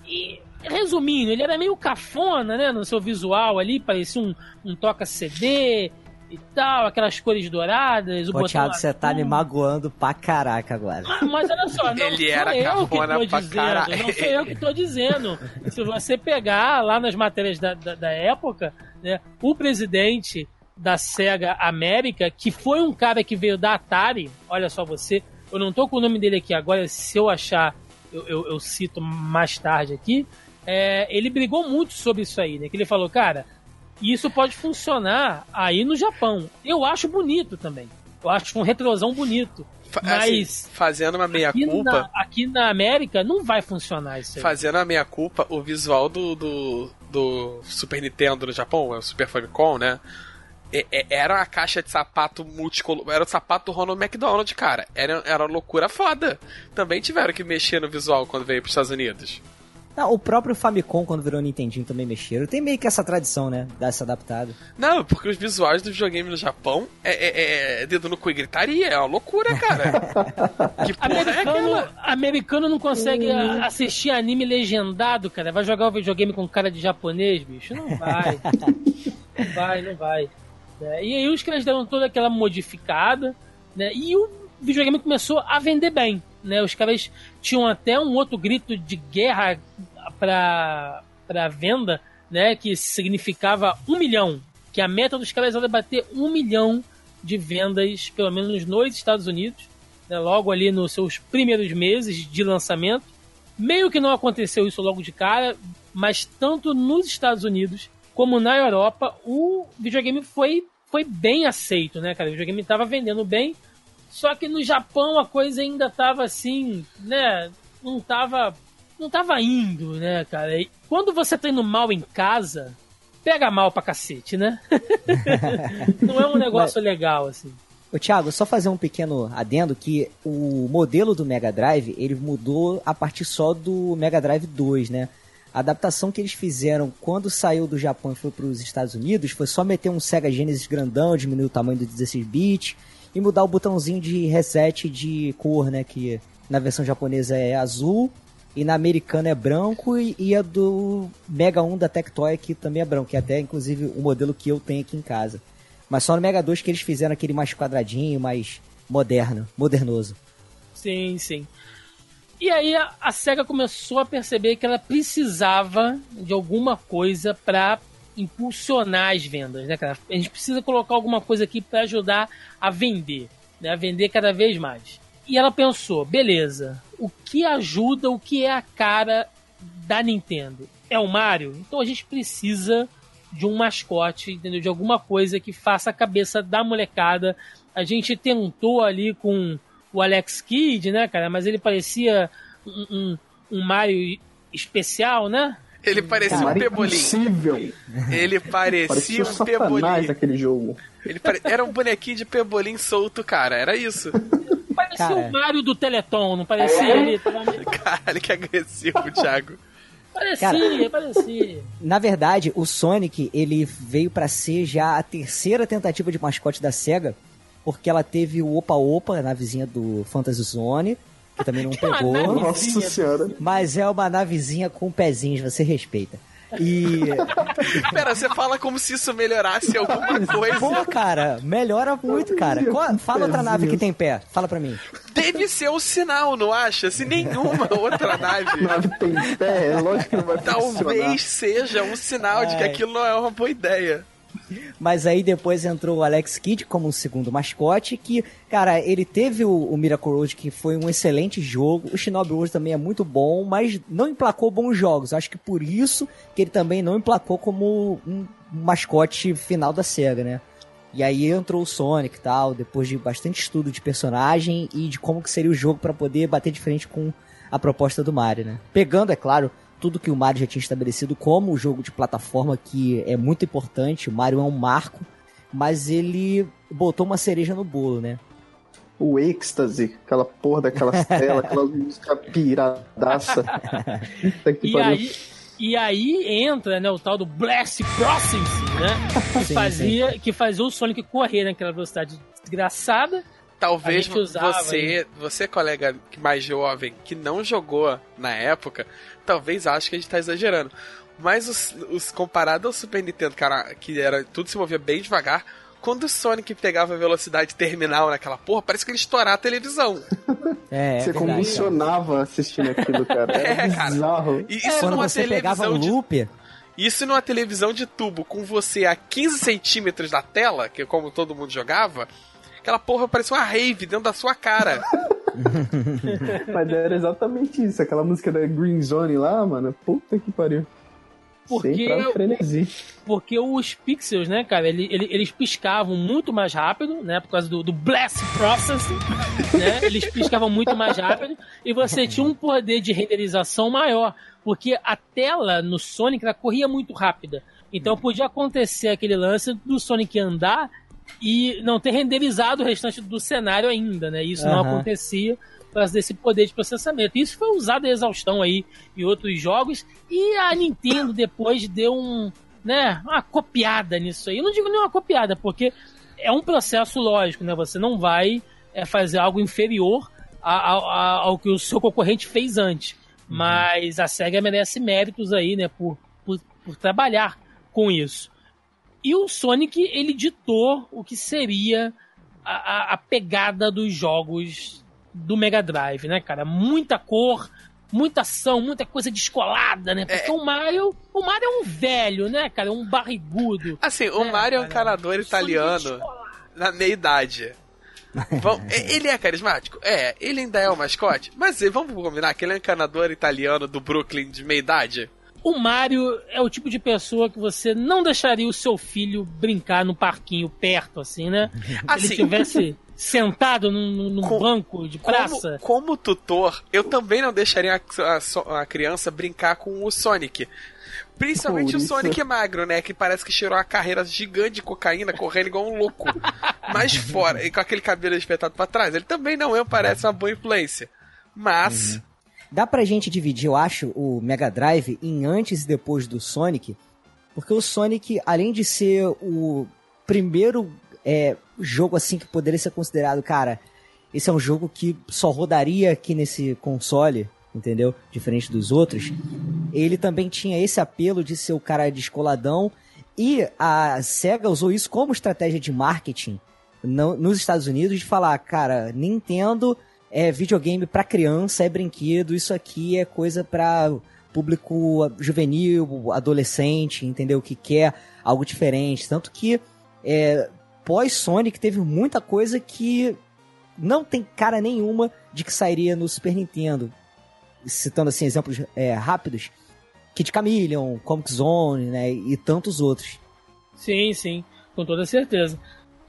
e, resumindo, ele era meio cafona, né? No seu visual ali, parecia um, um toca-CD e tal, aquelas cores douradas, o Pô, Thiago, você tá me magoando pra caraca agora. Mas, mas olha só, não Ele era eu que tô dizendo, caralho. não sou eu que tô dizendo. Se você pegar lá nas matérias da, da, da época, né, o presidente da SEGA América, que foi um cara que veio da Atari, olha só você, eu não tô com o nome dele aqui agora, se eu achar, eu, eu, eu cito mais tarde aqui, é, ele brigou muito sobre isso aí, né? Que ele falou, cara, isso pode funcionar aí no Japão. Eu acho bonito também. Eu acho um retrosão bonito. Fa- Mas assim, fazendo uma aqui meia-culpa. na, aqui na América não vai funcionar isso aí. Fazendo a meia culpa, o visual do, do, do Super Nintendo no Japão, é o Super Famicom, né? Era uma caixa de sapato multicolor. Era o sapato do Ronald McDonald, cara. Era, era uma loucura foda. Também tiveram que mexer no visual quando veio pros Estados Unidos. Não, o próprio Famicom, quando virou Nintendinho, também mexeram. Tem meio que essa tradição, né? Dessa adaptada. Não, porque os visuais do videogame no Japão é, é- é dedo no cu e gritaria. É uma loucura, cara. que porra é Americano, aquela? americano não consegue a- assistir anime legendado, cara. Vai jogar o videogame com cara de japonês, bicho? Não vai. não vai, não vai. É, e aí os caras deram toda aquela modificada, né? E o videogame começou a vender bem, né? Os caras tinham até um outro grito de guerra pra, pra venda, né? Que significava um milhão. Que a meta dos caras era bater um milhão de vendas, pelo menos nos Estados Unidos né, logo ali nos seus primeiros meses de lançamento. Meio que não aconteceu isso logo de cara, mas tanto nos Estados Unidos como na Europa, o videogame foi, foi bem aceito, né, cara? O videogame estava vendendo bem, só que no Japão a coisa ainda estava assim, né? Não estava não tava indo, né, cara? E quando você tá indo mal em casa, pega mal pra cacete, né? não é um negócio legal, assim. Ô, Thiago, só fazer um pequeno adendo que o modelo do Mega Drive, ele mudou a partir só do Mega Drive 2, né? A adaptação que eles fizeram quando saiu do Japão e foi para os Estados Unidos foi só meter um Sega Genesis grandão, diminuir o tamanho do 16 bits e mudar o botãozinho de reset de cor, né? Que na versão japonesa é azul e na americana é branco e, e a do Mega 1 da Tectoy que também é branco, que é até inclusive o modelo que eu tenho aqui em casa. Mas só no Mega 2 que eles fizeram aquele mais quadradinho, mais moderno, modernoso. Sim, sim. E aí a, a SEGA começou a perceber que ela precisava de alguma coisa para impulsionar as vendas, né, cara? A gente precisa colocar alguma coisa aqui para ajudar a vender, né? A vender cada vez mais. E ela pensou, beleza, o que ajuda, o que é a cara da Nintendo? É o Mario? Então a gente precisa de um mascote, entendeu? De alguma coisa que faça a cabeça da molecada. A gente tentou ali com o Alex Kidd, né, cara? Mas ele parecia um, um, um Mario especial, né? Ele parecia um pebolim. Impossível. Ele parecia, Parecia um satanás pebolim. daquele jogo. Ele pare- Era um bonequinho de pebolim solto, cara. Era isso. Parecia Cara. o Mario do Teleton, não parecia ali? Caralho, que agressivo, Thiago. Parecia, parecia. Na verdade, o Sonic, ele veio pra ser já a terceira tentativa de mascote da SEGA, porque ela teve o Opa Opa, na vizinha do Fantasy Zone, que também não pegou. nave- Nossa senhora. Mas é uma navezinha com pezinhos, você respeita. E. Pera, você fala como se isso melhorasse alguma coisa. Pô, cara, melhora muito, cara. Qual- fala outra nave que tem pé. Fala pra mim. Deve ser o sinal, não acha? Se nenhuma outra nave. Nave tem pé, é lógico que não vai funcionar. Talvez seja um sinal de que Ai. aquilo não é uma boa ideia. Mas aí depois entrou o Alex Kidd como um segundo mascote, que, cara, ele teve o, o Miracle Road, que foi um excelente jogo. O Shinobi Wars também é muito bom, mas não emplacou bons jogos. Acho que por isso que ele também não emplacou como um mascote final da SEGA, né? E aí entrou o Sonic e tal, depois de bastante estudo de personagem e de como que seria o jogo pra poder bater de frente com a proposta do Mario, né? Pegando, é claro, tudo que o Mario já tinha estabelecido como o jogo de plataforma, que é muito importante, o Mario é um marco, mas ele botou uma cereja no bolo, né? O êxtase, aquela porra daquelas telas, aquela música piradaça. E aí, e aí entra né, o tal do Blast Processing, né? Que Sim, fazia, que fazia o Sonic correr naquela velocidade desgraçada. Talvez usava você, você, colega que mais jovem, que não jogou na época, talvez ache que a gente tá exagerando. Mas os, os comparado ao Super Nintendo, cara, que era tudo se movia bem devagar, quando o Sonic pegava a velocidade terminal naquela porra, parece que ele estourar a televisão. É, é Você verdade, convulsionava assistindo aquilo, cara. Era É, cara. bizarro. E isso Quando numa você pegava televisão um de loop, Isso numa televisão de tubo com você a 15 centímetros da tela, que é como todo mundo jogava, aquela porra parecia uma rave dentro da sua cara. Mas era exatamente isso. Aquela música da Green Zone lá, mano. Puta que pariu. Porque. Porque os pixels, né, cara, ele- ele- eles piscavam muito mais rápido, né, por causa do, do Blast Processing, né, eles piscavam muito mais rápido e você tinha um poder de renderização maior, porque a tela no Sonic ela corria muito rápida. Então podia acontecer aquele lance do Sonic andar e não ter renderizado o restante do cenário ainda, né? Isso não Aham. acontecia por causa desse poder de processamento. Isso foi usado em exaustão aí em outros jogos e a Nintendo depois deu um, né, uma copiada nisso aí. Eu não digo nem uma copiada, porque é um processo lógico, né? Você não vai é, fazer algo inferior a- a- a- ao que o seu concorrente fez antes. Mas a SEGA merece méritos aí, né, por, por, por trabalhar com isso. E o Sonic, ele ditou o que seria a, a- a pegada dos jogos do Mega Drive, né, cara? Muita cor, muita ação, muita coisa descolada, né? Porque o Mario, o Mario é um velho, né, cara? É um barrigudo. Assim, o É, Mario é um encanador Sonic italiano na meia idade. É- ele é carismático? É, ele ainda é o mascote, mas vamos combinar que ele é um encanador italiano do Brooklyn de meia idade? O Mario é o tipo de pessoa que você não deixaria o seu filho brincar no parquinho perto, assim, né? Assim. Se ele tivesse sentado num, num Com- banco de praça. Como, como tutor, eu também não deixaria a, a a criança brincar com o Sonic. Principalmente Por o isso- Sonic magro, né? Que parece que cheirou uma carreira gigante de cocaína, correndo igual um louco. Mas fora, e com aquele cabelo espetado pra trás, ele também não é, parece uma boa influência. Mas, Dá pra gente dividir, eu acho, o Mega Drive em antes e depois do Sonic, porque o Sonic, além de ser o primeiro é, jogo assim que poderia ser considerado, cara, esse é um jogo que só rodaria aqui nesse console, entendeu? Diferente dos outros. Ele também tinha esse apelo de ser o cara descoladão e a SEGA usou isso como estratégia de marketing no- nos Estados Unidos de falar, cara, Nintendo é videogame pra criança, é brinquedo, isso aqui é coisa pra público juvenil, adolescente, entendeu? Que quer algo diferente. Tanto que é, pós-Sonic teve muita coisa que não tem cara nenhuma de que sairia no Super Nintendo. Citando assim exemplos é, rápidos. Kid Chameleon, Comic Zone, né? E tantos outros. Sim, sim, com toda certeza.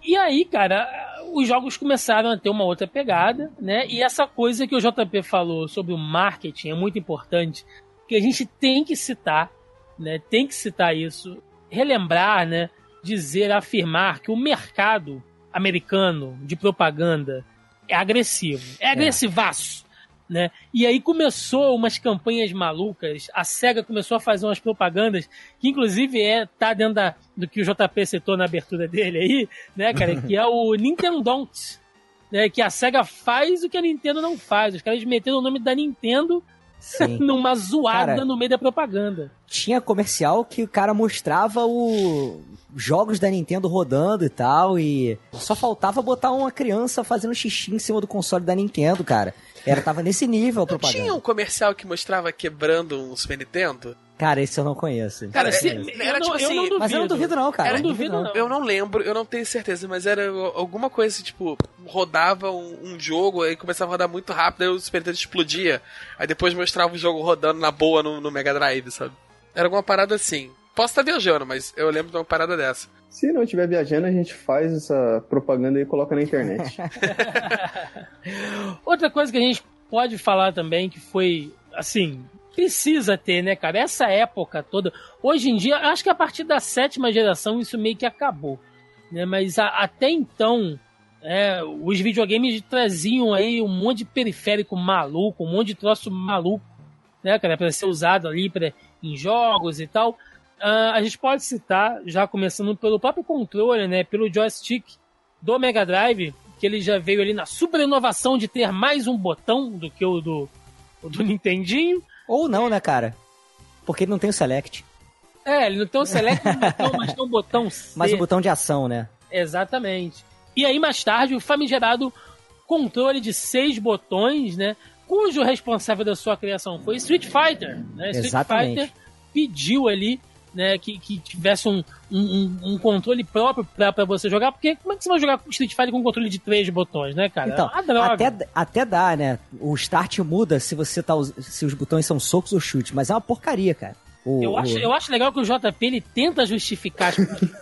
E aí, cara, os jogos começaram a ter uma outra pegada, né? E essa coisa que o JP falou sobre o marketing é muito importante, que a gente tem que citar, né? Tem que citar isso, relembrar, né? Dizer, afirmar que o mercado americano de propaganda é agressivo, é agressivaço. Né? E aí começou umas campanhas malucas. A SEGA começou a fazer umas propagandas que, inclusive, é tá dentro da, do que o JP citou na abertura dele aí, né, cara? Que é o Nintendo né? Que a SEGA faz o que a Nintendo não faz. Os caras meteram o nome da Nintendo. numa zoada Cara, no meio da propaganda. Tinha comercial que o cara mostrava o jogos da Nintendo rodando e tal, e só faltava botar uma criança fazendo xixi em cima do console da Nintendo, cara. Era, tava nesse nível a propaganda. tinha um comercial que mostrava quebrando um Super Nintendo? Cara, esse eu não conheço. Cara, É, se, é, eu, era não, tipo eu assim, não duvido. Mas eu não duvido não, cara. Eu não Eu duvido, não. Eu não lembro, eu não tenho certeza, mas era alguma coisa assim, tipo, rodava um, um jogo, aí começava a rodar muito rápido, aí o Super Nintendo explodia. Aí depois mostrava o jogo rodando na boa no, no Mega Drive, sabe? Era alguma parada assim. Posso estar viajando, mas eu lembro de uma parada dessa. Se não estiver viajando, a gente faz essa propaganda e coloca na internet. Outra coisa que a gente pode falar também, que foi, assim, precisa ter, né, cara? Essa época toda. Hoje em dia, acho que a partir da sétima geração isso meio que acabou. Né? Mas a- até então, é, os videogames traziam aí um monte de periférico maluco, um monte de troço maluco, né, cara? Pra ser usado ali pra, em jogos e tal. Ah, a gente pode citar, já começando pelo próprio controle, né? Pelo joystick do Mega Drive, que ele já veio ali na super inovação de ter mais um botão do que o do, o do Nintendinho. Ou não, né, cara? Porque ele não tem o Select. É, ele não tem um select um botão, mas tem um botão C. Mas o botão de ação, né? Exatamente. E aí, mais tarde, o famigerado controle de seis botões, né? Cujo responsável da sua criação foi Street Fighter. Né? Street Exatamente. Fighter pediu ali né, que, que tivesse um, um, um controle próprio pra, pra você jogar, porque como é que você vai jogar com Street Fighter com controle de três botões, né, cara? Então, é até, até dá, né? O start muda se você tá se os botões são socos ou chute, mas é uma porcaria, cara. O- Eu acho, o- eu acho legal que o JP ele tenta justificar.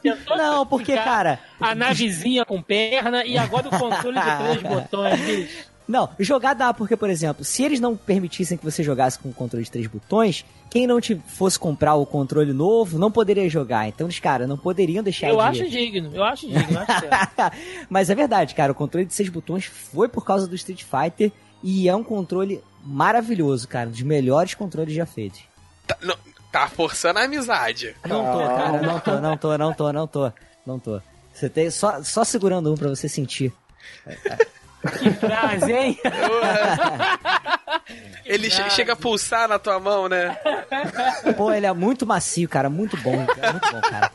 Tentou Não, porque, justificar cara, A navezinha com perna e agora o controle de três botões. Não, jogar dá, porque, por exemplo, se eles não permitissem que você jogasse com o controle de três botões, quem não te fosse comprar o controle novo não poderia jogar. Então, os caras não poderiam deixar Eu de... acho digno, eu acho digno, eu acho certo. Mas é verdade, cara, o controle de seis botões foi por causa do Street Fighter e é um controle maravilhoso, cara, um dos melhores controles já feitos. Tá, não- tá forçando a amizade. Não tô, cara, não tô, não tô, não tô, não tô, não tô. Você tem só, só segurando um pra você sentir. Que frase, hein? Ele che- chega a pulsar na tua mão, né? Pô, ele é muito macio, cara, muito bom, é muito bom, cara.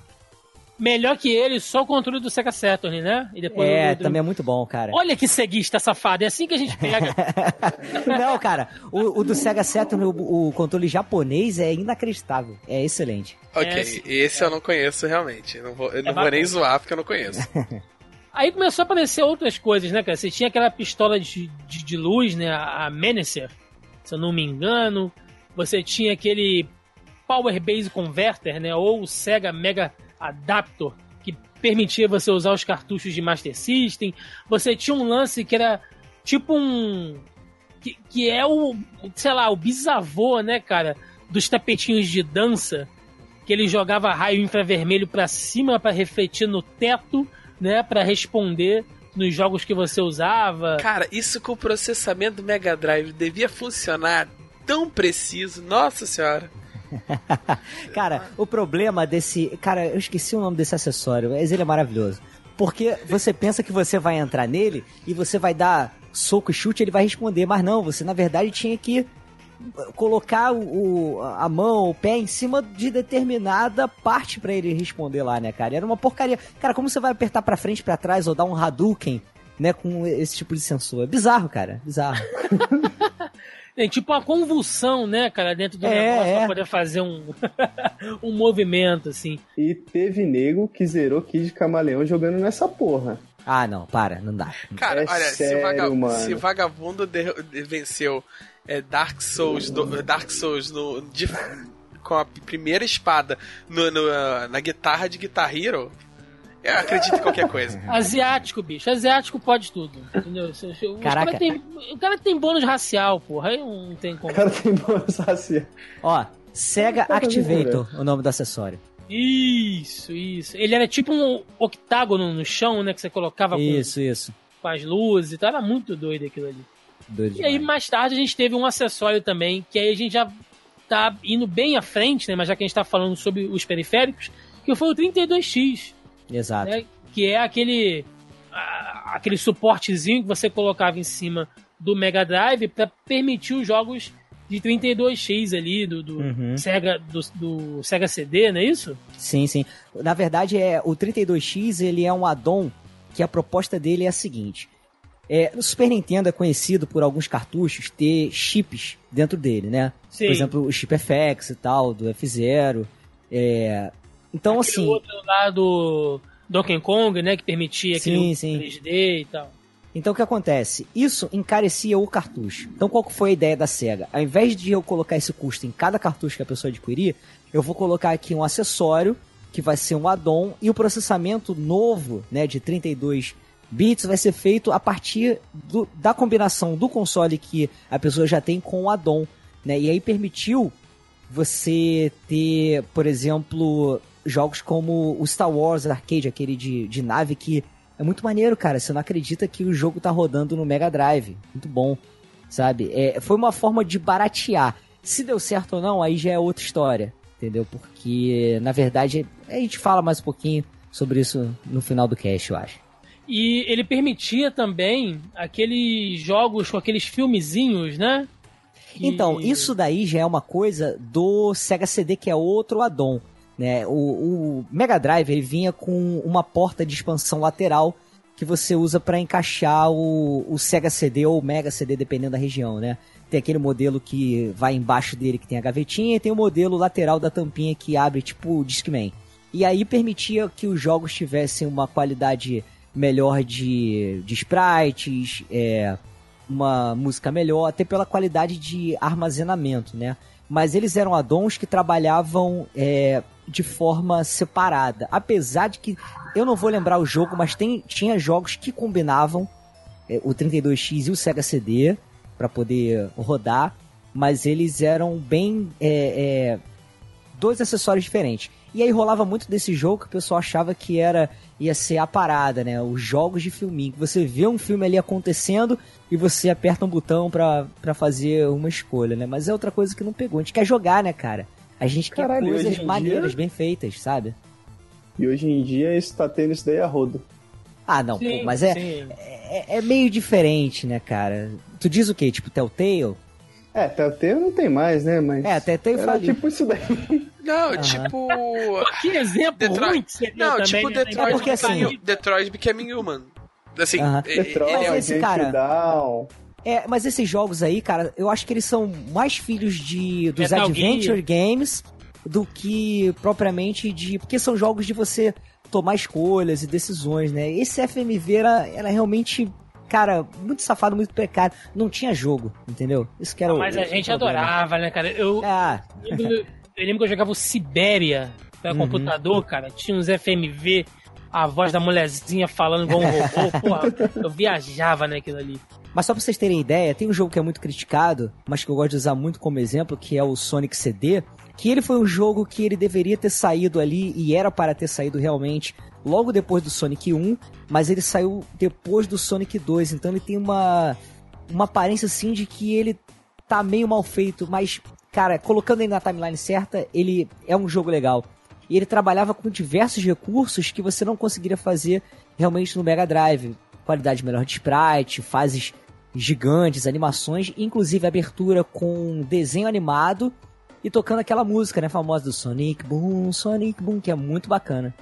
Melhor que ele, só o controle do Sega Saturn, né? E depois É, também é muito bom, cara. Olha que ceguista safado, é assim que a gente pega. Não, cara, o, o do Sega Saturn, o, o controle japonês é inacreditável. É excelente. Ok, É, esse eu não conheço realmente. Eu não vou, eu não vou nem zoar porque eu não conheço. Aí começou a aparecer outras coisas, né, cara? Você tinha aquela pistola de, de, de luz, né? A Menacer, se eu não me engano. Você tinha aquele Power Base Converter, né? Ou o Sega Mega Adapter, que permitia você usar os cartuchos de Master System. Você tinha um lance que era tipo um. Que, que é o, sei lá, o bisavô, né, cara? Dos tapetinhos de dança. Que ele jogava raio infravermelho para cima para refletir no teto, né? Para responder nos jogos que você usava. Cara, isso com o processamento do Mega Drive devia funcionar tão preciso. Nossa senhora. cara, o problema desse. Cara, eu esqueci o nome desse acessório, mas ele é maravilhoso. Porque você pensa que você vai entrar nele e você vai dar soco e chute, ele vai responder, mas não, você na verdade tinha que colocar o, a mão, o pé em cima de determinada parte para ele responder lá, né, cara? Era uma porcaria. Cara, como você vai apertar para frente, para trás ou dar um Hadouken, né, com esse tipo de sensor? É bizarro, cara, bizarro. Tem tipo uma convulsão, né, cara, dentro do é, negócio é. pra poder fazer um, um movimento, assim. E teve nego que zerou Kid Camaleão jogando nessa porra. Ah, não, para, não dá. Cara, é olha, sério, se, vaga, se, Vagabundo de, de venceu é, Dark Souls, do, Dark Souls no, de, com a primeira espada no, no, na guitarra de Guitar Hero, eu acredito em qualquer coisa. Asiático, bicho. Asiático pode tudo. Entendeu? Caraca. Cara tem, o cara tem bônus racial, porra. Aí não tem como. O cara tem bônus racial. Ó, Sega Activator, o nome do acessório. Isso, isso. Ele era tipo um octágono no chão, né? Que você colocava isso, com, isso. com as luzes e tal. Era muito doido aquilo ali. Doido e aí, mais tarde, a gente teve um acessório também, que aí a gente já tá indo bem à frente, né? Mas já que a gente tá falando sobre os periféricos, que foi o 32X. Exato. Né, que é aquele, aquele suportezinho que você colocava em cima do Mega Drive para permitir os jogos de 32X ali, do, do, uhum. Sega, do, do, Sega CD, não é isso? Sim, sim. Na verdade, é o 32X ele é um addon que a proposta dele é a seguinte. É, o Super Nintendo é conhecido por alguns cartuchos ter chips dentro dele, né? Sim. Por exemplo, o chip FX e tal, do F0. É, então, Aquele assim. outro lá do Donkey Kong, né? Que permitia aquele sim, 3D e tal. Então o que acontece? Isso encarecia o cartucho. Então qual foi a ideia da SEGA? Ao invés de eu colocar esse custo em cada cartucho que a pessoa adquirir, eu vou colocar aqui um acessório que vai ser um add-on e o processamento novo, né, de 32 bits vai ser feito a partir do, da combinação do console que a pessoa já tem com o add-on, né? E aí permitiu você ter, por exemplo, jogos como o Star Wars Arcade, aquele de, de nave que é muito maneiro, cara. Você não acredita que o jogo tá rodando no Mega Drive. Muito bom, sabe? É, foi uma forma de baratear. Se deu certo ou não, aí já é outra história, entendeu? Porque, na verdade, a gente fala mais um pouquinho sobre isso no final do cast, eu acho. E ele permitia também aqueles jogos com aqueles filmezinhos, né? Que... Então, isso daí já é uma coisa do Sega CD, que é outro addon. Né? O, o Mega Drive ele vinha com uma porta de expansão lateral que você usa para encaixar o, o Sega CD ou o Mega CD, dependendo da região, né? Tem aquele modelo que vai embaixo dele que tem a gavetinha e tem o modelo lateral da tampinha que abre tipo o Discman. E aí permitia que os jogos tivessem uma qualidade melhor de, de sprites, é, uma música melhor, até pela qualidade de armazenamento, né? Mas eles eram addons que trabalhavam é, de forma separada. Apesar de que eu não vou lembrar o jogo, mas tem, tinha jogos que combinavam é, o 32X e o Sega CD para poder rodar, mas eles eram bem é, é, dois acessórios diferentes. E aí rolava muito desse jogo que o pessoal achava que era ia ser a parada, né? Os jogos de filminho. Que você vê um filme ali acontecendo e você aperta um botão para fazer uma escolha, né? Mas é outra coisa que não pegou. A gente quer jogar, né, cara? A gente Caralho, quer coisas maneiras, dia... bem feitas, sabe? E hoje em dia isso tá tendo isso daí a rodo. Ah, não, sim, pô, mas é, é, é, meio diferente, né, cara? Tu diz o quê? Tipo Telltale? É, Telltale não tem mais, né? Mas é, Telltale era tipo isso daí. Não, uhum. tipo... Que exemplo Detroit... ruim que você Não, também, tipo né? Detroit, é porque, assim... Detroit Becoming Human. Assim, uhum. Detroit, mas esse cara... Down. É, mas esses jogos aí, cara, eu acho que eles são mais filhos de dos Metal Adventure Gear. Games do que propriamente de. Porque são jogos de você tomar escolhas e decisões, né? Esse FMV era, era realmente. Cara, muito safado, muito precário. Não tinha jogo, entendeu? Isso que era Mas o, a gente problema. adorava, né, cara? Eu. É. Eu lembro que eu jogava o Sibéria pra Uhum. computador, cara. Tinha uns FMV, a voz da mulherzinha falando igual um robô. Porra, eu viajava naquilo ali. Mas só pra vocês terem ideia, tem um jogo que é muito criticado, mas que eu gosto de usar muito como exemplo, que é o Sonic CD, que ele foi um jogo que ele deveria ter saído ali, e era para ter saído realmente, logo depois do Sonic 1, mas ele saiu depois do Sonic 2, então ele tem uma, uma aparência assim de que ele tá meio mal feito, mas, cara, colocando ele na timeline certa, ele é um jogo legal. E ele trabalhava com diversos recursos que você não conseguiria fazer realmente no Mega Drive. Qualidade melhor de sprite, fases gigantes, animações, inclusive abertura com desenho animado e tocando aquela música, né, famosa do Sonic Boom, Sonic Boom, que é muito bacana.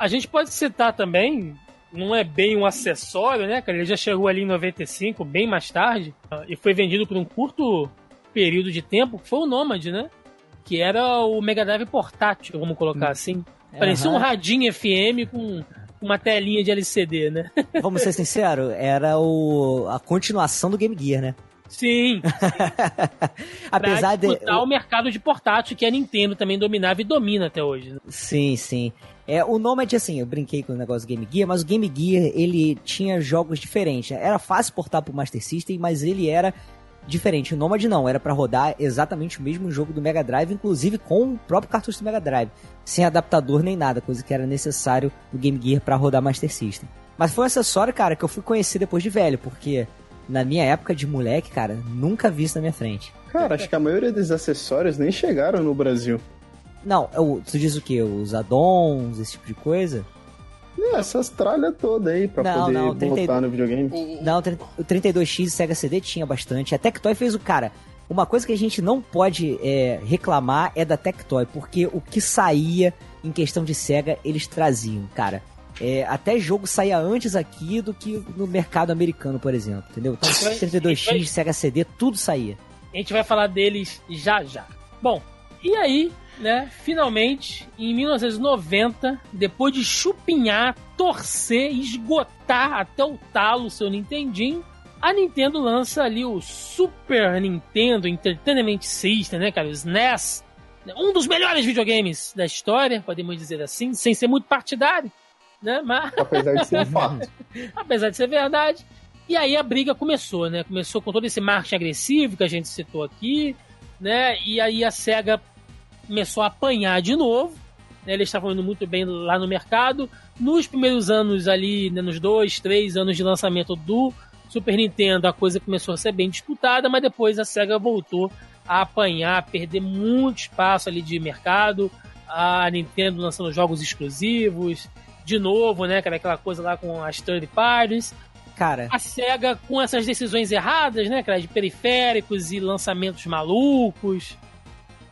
A gente pode citar também, não é bem um acessório, né, cara? Ele já chegou ali em 95, bem mais tarde, e foi vendido por um curto período de tempo, que foi o Nomad, né? Que era o Mega Drive portátil, vamos colocar assim. Parecia um radinho FM com uma telinha de LCD, né? Vamos ser sinceros, era o, a continuação do Game Gear, né? Sim, Apesar pra de. o mercado de portátil que a Nintendo também dominava e domina até hoje. né? Sim, sim. É, o Nomad, assim, eu brinquei com o negócio do Game Gear, mas o Game Gear, ele tinha jogos diferentes. Era fácil portar pro Master System, mas ele era diferente. O Nomad não, era pra rodar exatamente o mesmo jogo do Mega Drive, inclusive com o próprio cartucho do Mega Drive, sem adaptador nem nada, coisa que era necessário no Game Gear pra rodar Master System. Mas foi um acessório, cara, que eu fui conhecer depois de velho, porque na minha época de moleque, cara, nunca vi isso na minha frente. Cara, acho que a maioria desses acessórios nem chegaram no Brasil. Não, eu- tu diz o quê? Os addons, esse tipo de coisa? É, essas tralhas todas aí pra Não, poder não, 30 botar no videogame. Não, o 30 o 32X e Sega CD tinha bastante. A Tectoy fez o cara. Uma coisa que a gente não pode é, reclamar é da Tectoy, porque o que saía em questão de Sega eles traziam, cara. É, até jogo saía antes aqui do que no mercado americano, por exemplo, entendeu? Então, 32X, Sega CD, tudo saía. A gente vai falar deles já já. Bom, e aí, né, finalmente, em 1990, depois de chupinhar, torcer, esgotar até o talo o seu Nintendinho, a Nintendo lança ali o Super Nintendo Entertainment System, né, cara, o SNES. Um dos melhores videogames da história, podemos dizer assim, sem ser muito partidário, né, mas Apesar de ser um fato. apesar de ser verdade. E aí a briga começou, né? Começou com todo esse marketing agressivo que a gente citou aqui, né? E aí a SEGA começou a apanhar de novo. Né? Eles estavam indo muito bem lá no mercado. Nos primeiros anos ali, né, nos dois, três anos de lançamento do Super Nintendo, a coisa começou a ser bem disputada, mas depois a SEGA voltou a apanhar, a perder muito espaço ali de mercado. A Nintendo lançando jogos exclusivos, de novo, né, cara, aquela coisa lá com as third parties. Cara, A SEGA com essas decisões erradas, né, cara, de periféricos e lançamentos malucos.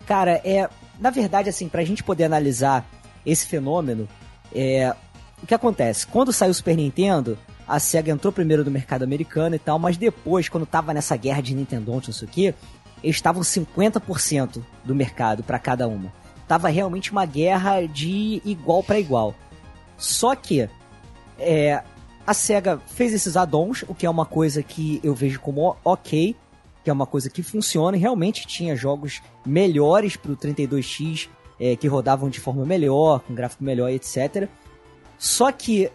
Cara, é. Na verdade, assim, pra gente poder analisar esse fenômeno, é. O que acontece? Quando saiu o Super Nintendo, a SEGA entrou primeiro no mercado americano e tal, mas depois, quando tava nessa guerra de Nintendo, não sei o quê, eles estavam 50% do mercado pra cada uma. Tava realmente uma guerra de igual pra igual. Só que é, a SEGA fez esses addons, o que é uma coisa que eu vejo como ok, que é uma coisa que funciona e realmente tinha jogos melhores pro 32X, é, que rodavam de forma melhor, com gráfico melhor, etc. Só que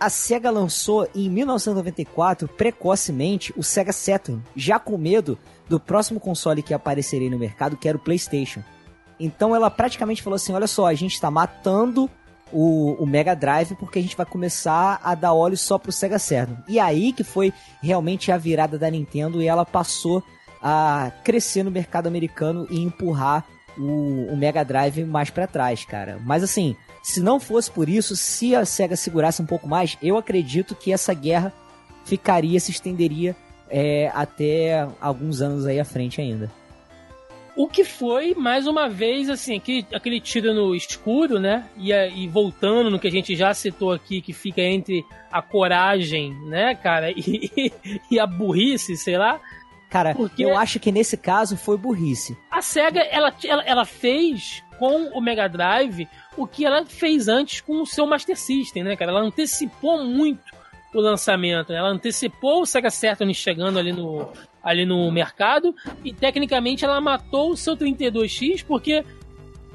a SEGA lançou em 1994, precocemente, o Sega Saturn, já com medo do próximo console que apareceria no mercado, que era o PlayStation. Então ela praticamente falou assim: olha só, a gente está matando o, o Mega Drive porque a gente vai começar a dar óleo só pro Sega Saturn. E aí que foi realmente a virada da Nintendo e ela passou a crescer no mercado americano e empurrar o, o Mega Drive mais pra trás, cara. Mas assim, se não fosse por isso, se a Sega segurasse um pouco mais, eu acredito que essa guerra ficaria, se estenderia é, até alguns anos aí à frente ainda. O que foi, mais uma vez, assim, aquele, aquele tiro no escuro, né? E, a- e voltando no que a gente já citou aqui, que fica entre a coragem, né, cara, e, e a burrice, sei lá. Cara, Porque- eu acho que nesse caso foi burrice. A SEGA, ela, ela, ela fez com o Mega Drive o que ela fez antes com o seu Master System, né, cara? Ela antecipou muito o lançamento. Né? Ela antecipou o Sega Saturn chegando ali no, ali no mercado e tecnicamente ela matou o seu 32X porque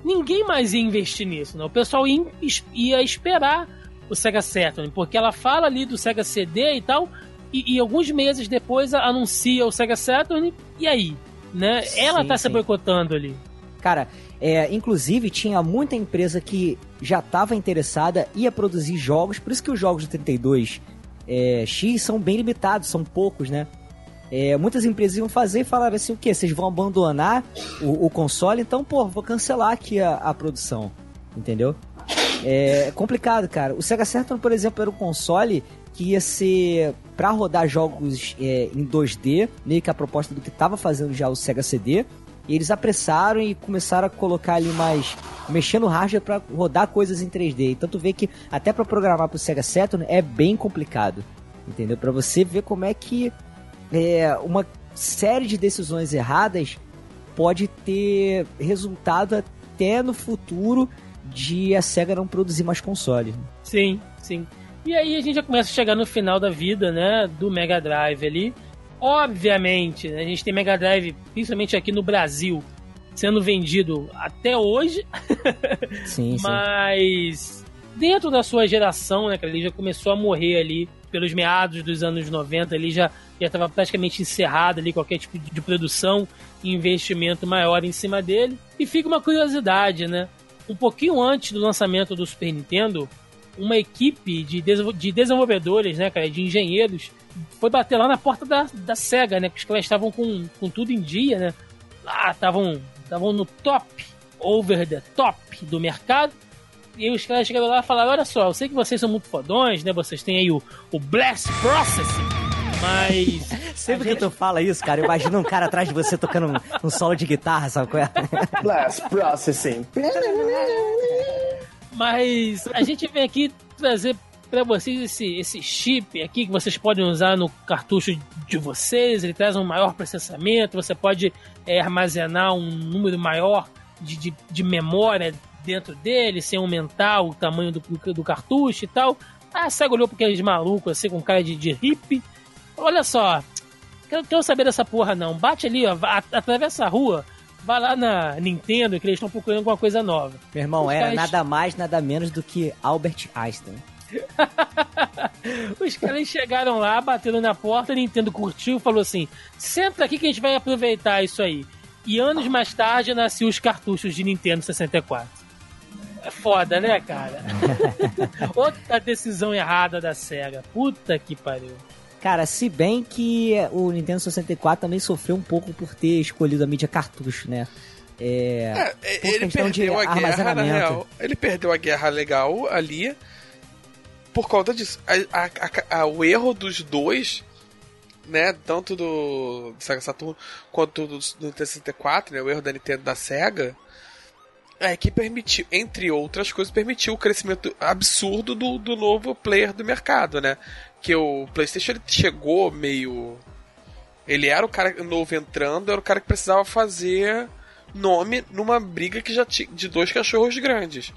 ninguém mais ia investir nisso. Né? O pessoal ia, ia esperar o Sega Saturn, porque ela fala ali do Sega CD e tal, e, e alguns meses depois anuncia o Sega Saturn, e aí? Né? Ela sim, tá sim. se boicotando ali. Cara, é, inclusive tinha muita empresa que já estava interessada, ia produzir jogos, por isso que os jogos de 32 é, X são bem limitados, são poucos, né? É, muitas empresas iam fazer e falaram assim, o que? Vocês vão abandonar o, o, console? Então, pô, vou cancelar aqui a, a produção, entendeu? É complicado, cara. O Sega Saturn, por exemplo, era um console que ia ser para rodar jogos é, em 2D, meio que a proposta do que estava fazendo já o Sega CD. E eles apressaram e começaram a colocar ali mais. mexer no hardware para rodar coisas em 3D. Então tu vê que até para programar pro Sega Saturn é bem complicado. Entendeu? Para você ver como é que é, uma série de decisões erradas pode ter resultado até no futuro de a SEGA não produzir mais console. Sim, sim. E aí a gente já começa a chegar no final da vida, né, do Mega Drive ali. Obviamente, a gente tem Mega Drive, principalmente aqui no Brasil, sendo vendido até hoje. Sim, Mas dentro da sua geração, né, que ele já começou a morrer ali pelos meados dos anos 90, ele já já estava praticamente encerrado ali qualquer tipo de produção e investimento maior em cima dele. E fica uma curiosidade, né? Um pouquinho antes do lançamento do Super Nintendo, uma equipe de, de desenvolvedores, né, cara, de engenheiros, foi bater lá na porta da, da SEGA, né? Que os caras estavam com, com tudo em dia, né? Lá estavam no top, over the top do mercado. E os caras chegaram lá e falaram: Olha só, eu sei que vocês são muito fodões, né? Vocês têm aí o, o Blast Processing, mas. Sempre gente... que tu fala isso, cara, eu imagino um cara atrás de você tocando um, um solo de guitarra, sabe qual é? Blast Processing. Mas a gente vem aqui trazer para vocês esse, esse chip aqui que vocês podem usar no cartucho de vocês. Ele traz um maior processamento, você pode é, armazenar um número maior de, de, de, memória dentro dele, sem aumentar o tamanho do, do cartucho e tal. Ah, cego olhou porque eles malucos, assim, com cara de, de hippie. Olha só, quero, quero saber dessa porra não. Bate ali, ó, atravessa a rua, vai lá na Nintendo que eles estão procurando alguma coisa nova. Meu irmão, Os era caras... nada mais, nada menos do que Albert Einstein. Os caras chegaram lá, bateram na porta, a Nintendo curtiu e falou assim: senta aqui que a gente vai aproveitar isso aí. E anos mais tarde nasceu os cartuchos de Nintendo 64. É foda, né, cara? Outra decisão errada da SEGA. Puta que pariu. Cara, se bem que o Nintendo 64 também sofreu um pouco por ter escolhido a mídia cartucho, né? É, é ele perdeu a guerra, na real. Ele perdeu a guerra legal ali por conta disso. A, a, a, o erro dos dois, né? Tanto do, do Sega Saturn quanto do, do Nintendo 64, né? O erro da Nintendo da Sega. É que permitiu, entre outras coisas, permitiu o crescimento absurdo do, do novo player do mercado, né? Que o PlayStation ele chegou meio. Ele era o cara novo entrando, era o cara que precisava fazer nome numa briga que já tinha de dois cachorros grandes.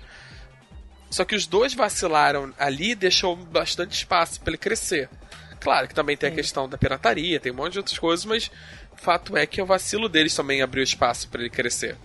Só que os dois vacilaram ali deixou bastante espaço para ele crescer. Claro que também tem a questão da pirataria, tem um monte de outras coisas, mas o fato é que o vacilo deles também abriu espaço para ele crescer.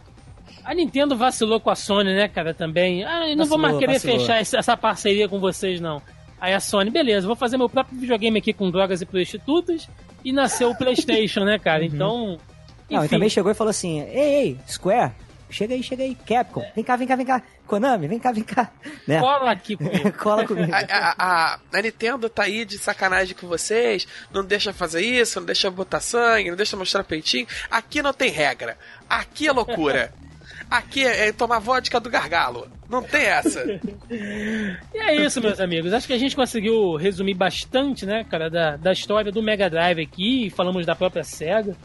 A Nintendo vacilou com a Sony, né, cara, também. Ah, eu não vacilou, vou mais querer vacilou. fechar essa parceria com vocês, não. Aí a Sony, beleza, vou fazer meu próprio videogame aqui com drogas e prostitutas. E nasceu o PlayStation, né, cara? Uhum. Então. Enfim. Não, e também chegou e falou assim: Ei, ei, Square, chega aí, chega aí. Capcom, vem cá, vem cá, vem cá. Konami, vem cá, vem cá. Né? Cola aqui comigo. Cola comigo. A, a, a, Nintendo tá aí de sacanagem com vocês, não deixa fazer isso, não deixa botar sangue, não deixa mostrar peitinho. Aqui não tem regra. Aqui é loucura. Aqui é, é tomar vodka do gargalo. Não tem essa. e é isso, meus amigos. Acho que a gente conseguiu resumir bastante, né, cara, da, da história do Mega Drive aqui. Falamos da própria SEGA,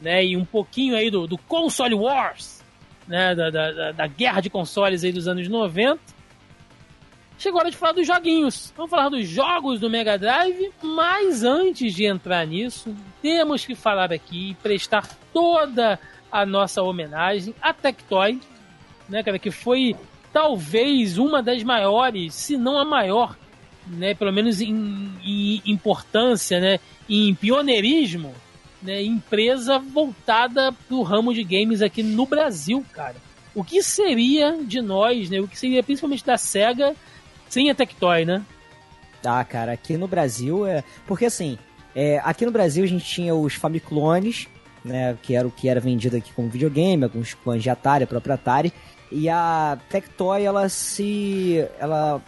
né, e um pouquinho aí do, do Console Wars, né, da, da, da guerra de consoles aí dos anos 90. Chegou a hora de falar dos joguinhos. Vamos falar dos jogos do Mega Drive, mas antes de entrar nisso, temos que falar aqui e prestar toda a nossa homenagem a Tectoy, né, cara, que foi talvez uma das maiores, se não a maior, né, pelo menos em, em importância, né, em pioneirismo, né, empresa voltada pro ramo de games aqui no Brasil, cara. O que seria de nós, né? O que seria principalmente da SEGA sem a Tectoy, né? Ah, cara, aqui no Brasil é. Porque assim, é, aqui no Brasil a gente tinha os Famiclones, né? Que era o que era vendido aqui como videogame, alguns clones de Atari, a própria Atari. E a Tectoy, ela se. Ela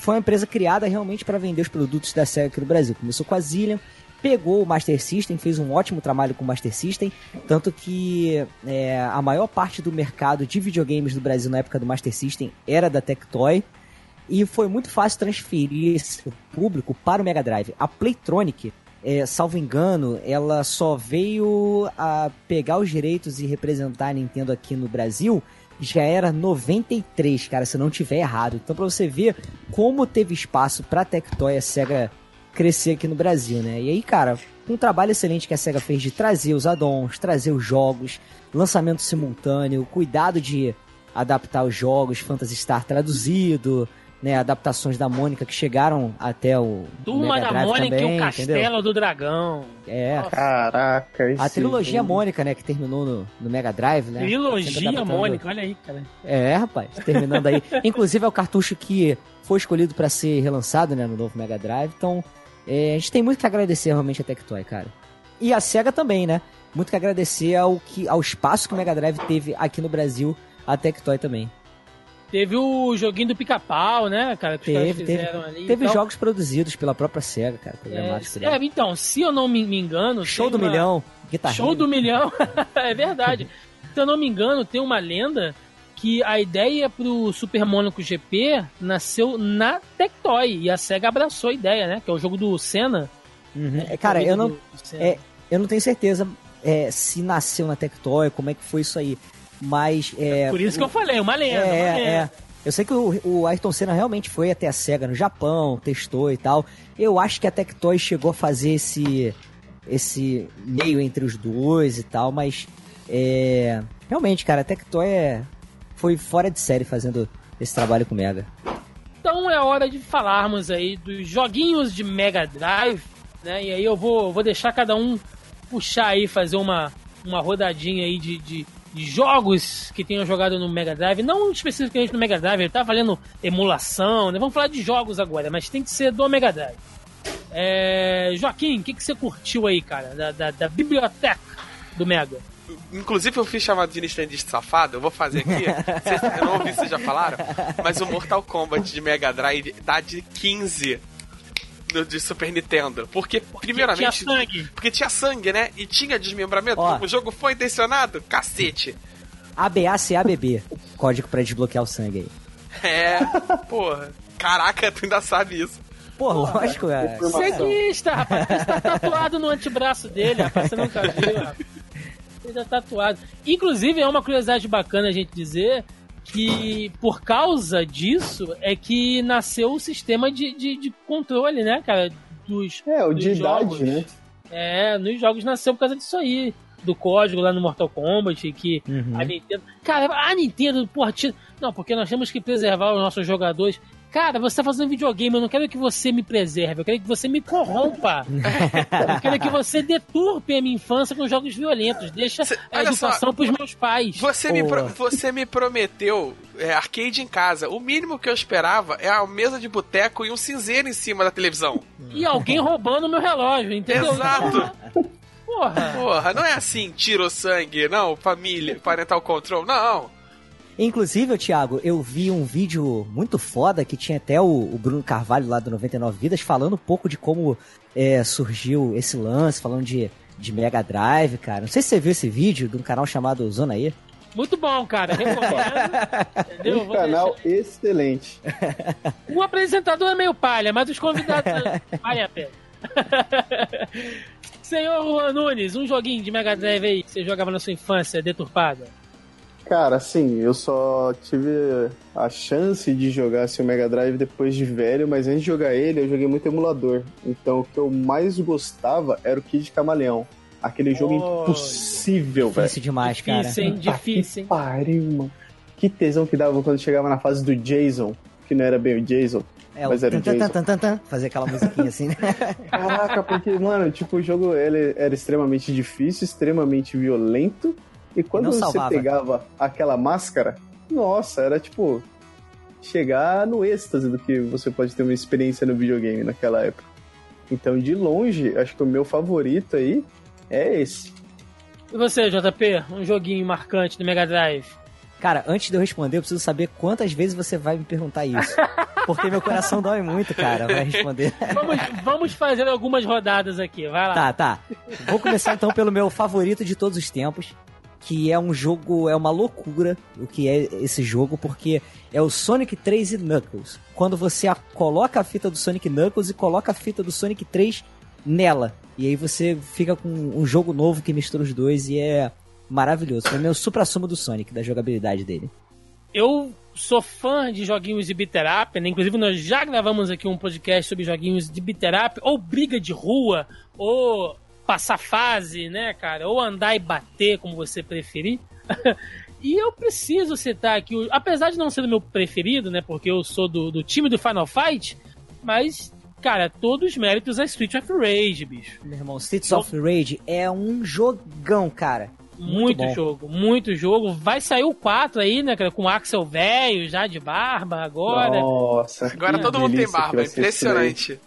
foi uma empresa criada realmente para vender os produtos da SEGA aqui no Brasil. Começou com a Zillion, pegou o Master System, fez um ótimo trabalho com o Master System, tanto que é, a maior parte do mercado de videogames do Brasil na época do Master System era da Tectoy. E foi muito fácil transferir esse público para o Mega Drive. A Playtronic, é, salvo engano, ela só veio a pegar os direitos e representar a Nintendo aqui no Brasil já era 93, cara, se não tiver errado. Então pra você ver como teve espaço pra Tectoy a SEGA crescer aqui no Brasil, né? E aí, cara, um trabalho excelente que a SEGA fez de trazer os addons, trazer os jogos, lançamento simultâneo, cuidado de adaptar os jogos, Phantasy Star traduzido, né, adaptações da Mônica que chegaram até o Turma da Drive Mônica também, e o Castelo entendeu? do Dragão. É, Caraca, a esse trilogia Mônica, né, que terminou no, no Mega Drive, né? Trilogia Mônica, olha aí, cara. É, rapaz, terminando aí. Inclusive é o cartucho que foi escolhido pra ser relançado, né, no novo Mega Drive. Então, é, a gente tem muito que agradecer realmente a Tectoy, cara. E a SEGA também, né? Muito que agradecer ao, que, ao espaço que o Mega Drive teve aqui no Brasil, a Tectoy também. Teve o joguinho do pica-pau, né, cara? Que Teve, teve, ali. teve Então, jogos produzidos pela própria SEGA, cara, É, programados por é, ela. então, se eu não me, engano. Show do uma- milhão, guitarra. Show do milhão. é verdade. Se eu não me engano, tem uma lenda que a ideia pro Super Monaco GP nasceu na Tectoy. E a SEGA abraçou a ideia, né? Que é o jogo do Senna. Uhum. É, Cara, eu não, é, eu não tenho certeza é, se nasceu na Tectoy, como é que foi isso aí. Mas. É, Por isso que eu falei, uma lenda. uma É, lenda. é. Eu sei que o, o Ayrton Senna realmente foi até a SEGA no Japão, testou e tal. Eu acho que a Tectoy chegou a fazer esse esse meio entre os dois e tal, mas é, realmente, cara, a Tectoy é, foi fora de série fazendo esse trabalho com o Mega. Então é hora de falarmos aí dos joguinhos de Mega Drive, né? E aí eu vou, vou deixar cada um puxar aí, fazer uma, uma rodadinha aí de, de jogos que tenham jogado no Mega Drive. Não especificamente no Mega Drive, ele tá valendo emulação, né? Vamos falar de jogos agora, mas tem que ser do Mega Drive. É, Joaquim, o que, que você curtiu aí, cara, da, da, da biblioteca do Mega? Inclusive eu fiz chamado de Nintendista safado, eu vou fazer aqui. Vocês, eu não ouvi se vocês já falaram, mas o Mortal Kombat de Mega Drive dá de 15 de Super Nintendo. Porque, primeiramente. Tinha sangue. Porque tinha sangue, né? E tinha desmembramento. Ó. O jogo foi intencionado? Cacete. ABACABB, código pra desbloquear o sangue aí. É, porra. Caraca, tu ainda sabe isso. Pô, lógico, é. Ceguista, rapaz. Tá tatuado no antebraço dele, rapaz. Você nunca viu, rapaz. Ele tá tatuado. Inclusive, é uma curiosidade bacana a gente dizer que por causa disso é que nasceu o sistema de, de, de controle, né, cara? Dos, É, o dos de jogos. idade, né? É, nos jogos nasceu por causa disso aí. Do código lá no Mortal Kombat, que Uhum. a Nintendo. Cara, a Nintendo, porra, tira... Não, porque nós temos que preservar os nossos jogadores. Cara, você tá fazendo videogame, eu não quero que você me preserve, eu quero que você me corrompa. eu quero que você deturpe a minha infância com jogos violentos. Deixa Cê- a educação só, pros meus pais. Você me, pro- você me prometeu é, arcade em casa. O mínimo que eu esperava é a mesa de boteco e um cinzeiro em cima da televisão. E alguém roubando meu relógio, entendeu? Exato. Porra. Porra, não é assim, tiro sangue, não, família, parental control, não. Inclusive, Thiago, eu vi um vídeo muito foda que tinha até o, o Bruno Carvalho lá do 99 Vidas falando um pouco de como é, surgiu esse lance, falando de, de Mega Drive, cara. Não sei se você viu esse vídeo de um canal chamado Zona E. Muito bom, cara. Recomendo. Entendeu? Um canal excelente. O apresentador é meio palha, mas os convidados vale a pena. Senhor Juan Nunes, um joguinho de Mega Drive aí que você jogava na sua infância deturpada. Cara, assim, eu só tive a chance de jogar assim, o Mega Drive depois de velho, mas antes de jogar ele, eu joguei muito emulador. Então o que eu mais gostava era o Kid Camaleão. Aquele jogo impossível, velho. Difícil demais, cara. Difícil, hein? Difícil, hein? Pariu, mano. Que tesão que dava quando chegava na fase do Jason, que não era bem o Jason. É, Mas o era o tan, tan, tan, tan, fazer aquela musiquinha assim, né? Caraca, porque, mano, tipo, o jogo ele era extremamente difícil, extremamente violento. E quando não você salvava. pegava aquela máscara, nossa, era tipo chegar no êxtase do que você pode ter uma experiência no videogame naquela época. Então, de longe, acho que o meu favorito aí é esse. E você, JP? Um joguinho marcante do Mega Drive? Cara, antes de eu responder, eu preciso saber quantas vezes você vai me perguntar isso. Porque meu coração dói muito, cara, vai responder. Vamos, vamos fazer algumas rodadas aqui, vai lá. Tá, tá. Vou começar então pelo meu favorito de todos os tempos, que é um jogo, é uma loucura o que é esse jogo, porque é o Sonic 3 e Knuckles. Quando você a- coloca a fita do Sonic Knuckles e coloca a fita do Sonic 3 nela. E aí você fica com um jogo novo que mistura os dois e é maravilhoso. É o supra-sumo do Sonic, da jogabilidade dele. Eu sou fã de joguinhos de beater up, né? Inclusive, nós já gravamos aqui um podcast sobre joguinhos de beater up, ou briga de rua, ou passar fase, né, cara? Ou andar e bater, como você preferir. e eu preciso citar aqui, apesar de não ser o meu preferido, né? Porque eu sou do, do time do Final Fight, mas, cara, todos os méritos a Street of Rage, bicho. Meu irmão, Streets of Rage é um jogão, cara. Muito, bom. jogo, muito jogo. Vai sair o 4 aí, né, cara? Com o Axel velho, já de barba agora. Nossa. Agora todo mundo tem barba, impressionante.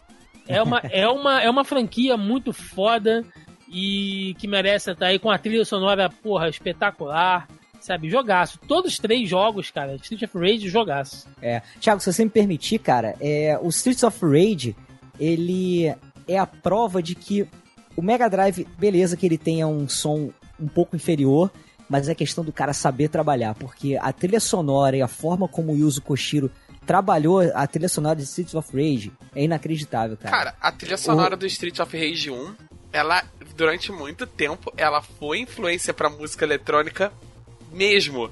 É uma, é, uma, é uma franquia muito foda e que merece estar aí com a trilha sonora, porra, espetacular. Sabe, jogaço. Todos os três jogos, cara. Street of Rage, jogaço. É. Thiago, se você me permitir, cara, é, o Streets of Rage, ele é a prova de que o Mega Drive, beleza que ele tenha um som um pouco inferior, mas é questão do cara saber trabalhar, porque a trilha sonora e a forma como o Yuzo Koshiro trabalhou a trilha sonora de Streets of Rage é inacreditável, cara. Cara, a trilha sonora do Street of Rage 1, ela, durante muito tempo, ela foi influência pra música eletrônica mesmo.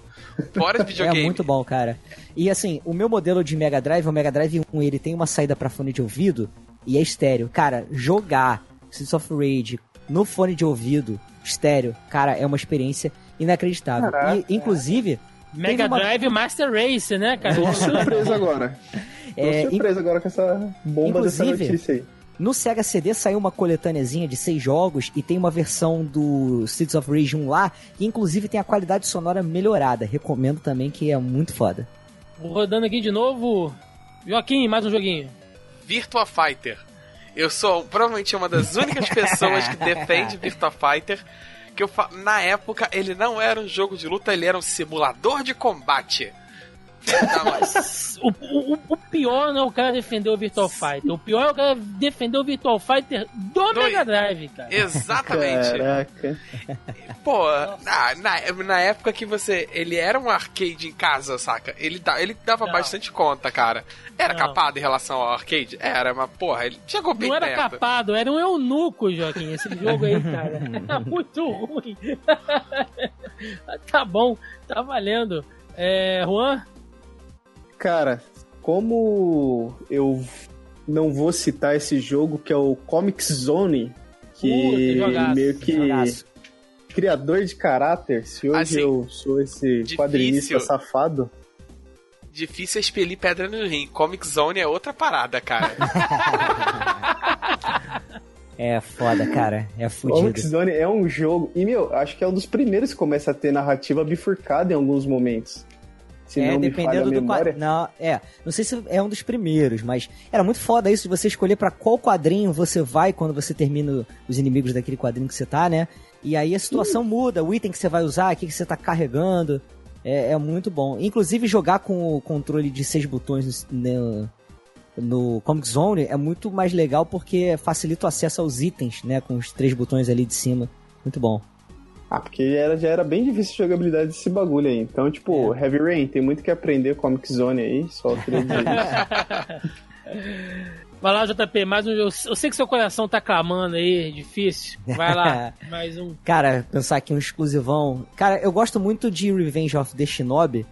Fora de É videogame. muito bom, cara. E assim, o meu modelo de Mega Drive, o Mega Drive 1, ele tem uma saída pra fone de ouvido e é estéreo. Cara, jogar Streets of Rage no fone de ouvido, estéreo, cara, é uma experiência inacreditável. Caraca. e, inclusive, Mega uma- Drive Master Race, né, cara? Tô surpreso agora. Tô É, surpreso agora com essa bomba dessa notícia aí. no Sega CD saiu uma coletâneazinha de seis jogos e tem uma versão do Streets of Rage 1 lá, que inclusive tem a qualidade sonora melhorada. Recomendo também, que é muito foda. Vou Rodando aqui de novo. Joaquim, mais um joguinho. Virtua Fighter. Eu sou provavelmente uma das únicas pessoas que defende Virtua Fighter. Que eu fa... Na época, ele não era um jogo de luta, ele era um simulador de combate. Não, mas- O, o, o pior não é o cara defender o Virtual Fighter. O pior é o cara defender o Virtual Fighter do Dois. Mega Drive, cara. Exatamente. Caraca. Pô, na, na, na época que você. Ele era um arcade em casa, saca? Ele, da, ele dava Não. bastante conta, cara. Era Não. capado em relação ao arcade? Era, mas porra, ele chegou bem Não era perto. capado, era um eunuco, Joaquim, esse jogo aí, cara. Era muito ruim. tá bom, tá valendo. É, Juan? Cara, como eu não vou citar esse jogo que é o Comic Zone, que Puta, jogaço, meio que Jogaço. criador de caráter, se hoje Assim, eu sou esse difícil. quadrinista safado, Difícil é expelir pedra no rim. Comic Zone é outra parada, cara. É foda, cara. É Comic fudido. Zone é um jogo, e meu, acho que é um dos primeiros que começa a ter narrativa bifurcada em alguns momentos. Se é, dependendo do quadrinho. Não, é. Não sei se é um dos primeiros, mas era muito foda isso de você escolher pra qual quadrinho você vai quando você termina os inimigos daquele quadrinho que você tá, né? E aí a situação muda, o item que você vai usar, o que que você tá carregando. É, é muito bom. Inclusive, jogar com o controle de seis botões no, no Comic Zone é muito mais legal porque facilita o acesso aos itens, né? Com os três botões ali de cima. Muito bom. Ah, porque era, já era bem difícil a jogabilidade desse bagulho aí. Então, tipo, É. Heavy Rain, tem muito que aprender Comic Zone aí, só queria dizer isso. Vai lá, JP, mais um jogo. Eu sei que seu coração tá clamando aí, difícil. Vai lá, mais um. Cara, pensar aqui um exclusivão. Cara, eu gosto muito de Revenge of the Shinobi,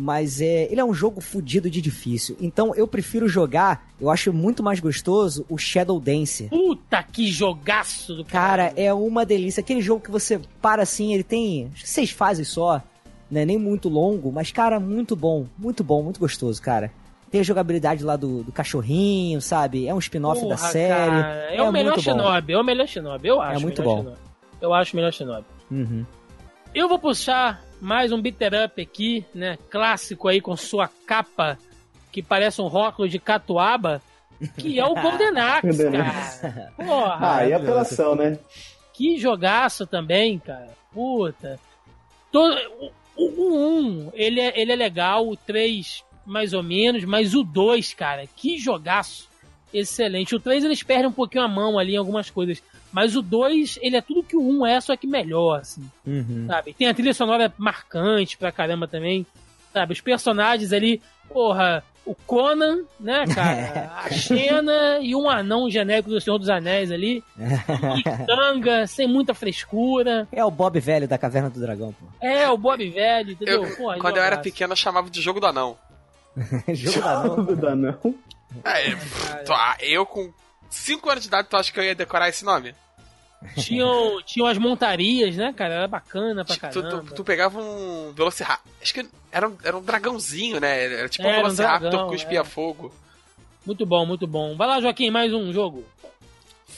mas é, ele é um jogo fudido de difícil. Então eu prefiro jogar, eu acho muito mais gostoso o Shadow Dancer. Puta que jogaço do Cara, é uma delícia. Aquele jogo que você para assim, ele tem acho seis fases só, né? Nem muito longo, mas cara, muito bom, muito bom, muito gostoso, cara. Tem a jogabilidade lá do, do cachorrinho, sabe? É um spin-off da série. cara, é, o melhor muito bom. Shinobi, é o melhor Shinobi, eu acho. muito o melhor bom. Shinobi. Eu acho o melhor Shinobi. Uhum. Eu vou puxar mais um beater up aqui, né? Clássico aí com sua capa que parece um rótulo de catuaba, que é o Golden Axe, cara. Porra, Ah, e apelação, né? que jogaço também, cara. Puta. Todo, o, o 1, ele é, ele é legal, o 3 mais ou menos, mas o 2, cara, que jogaço excelente. O 3 eles perdem um pouquinho a mão ali em algumas coisas, mas o 2, ele é tudo que o 1 é, só que melhor, assim Uhum. sabe? Tem a trilha sonora marcante pra caramba também, sabe? Os personagens ali, porra, o Conan, né, cara? A Xena e um anão genérico do Senhor dos Anéis ali, e tanga, sem muita frescura. É o Bob velho da Caverna do Dragão, pô. É, o Bob velho, entendeu? Eu- Porra, quando eu era pequeno, eu chamava de jogo do anão. Jogo da não. Não dá, não. É, eu com 5 anos de idade, tu acha que eu ia decorar esse nome? Tinham, tinham as montarias, né, cara? Era bacana pra Tu, tu, caramba. tu pegava um Velociraptor. Acho que era um, era um dragãozinho, né? Era tipo um Era um Velociraptor dragão, que cuspia é. fogo. Muito bom, muito bom. Vai lá, Joaquim, mais um jogo.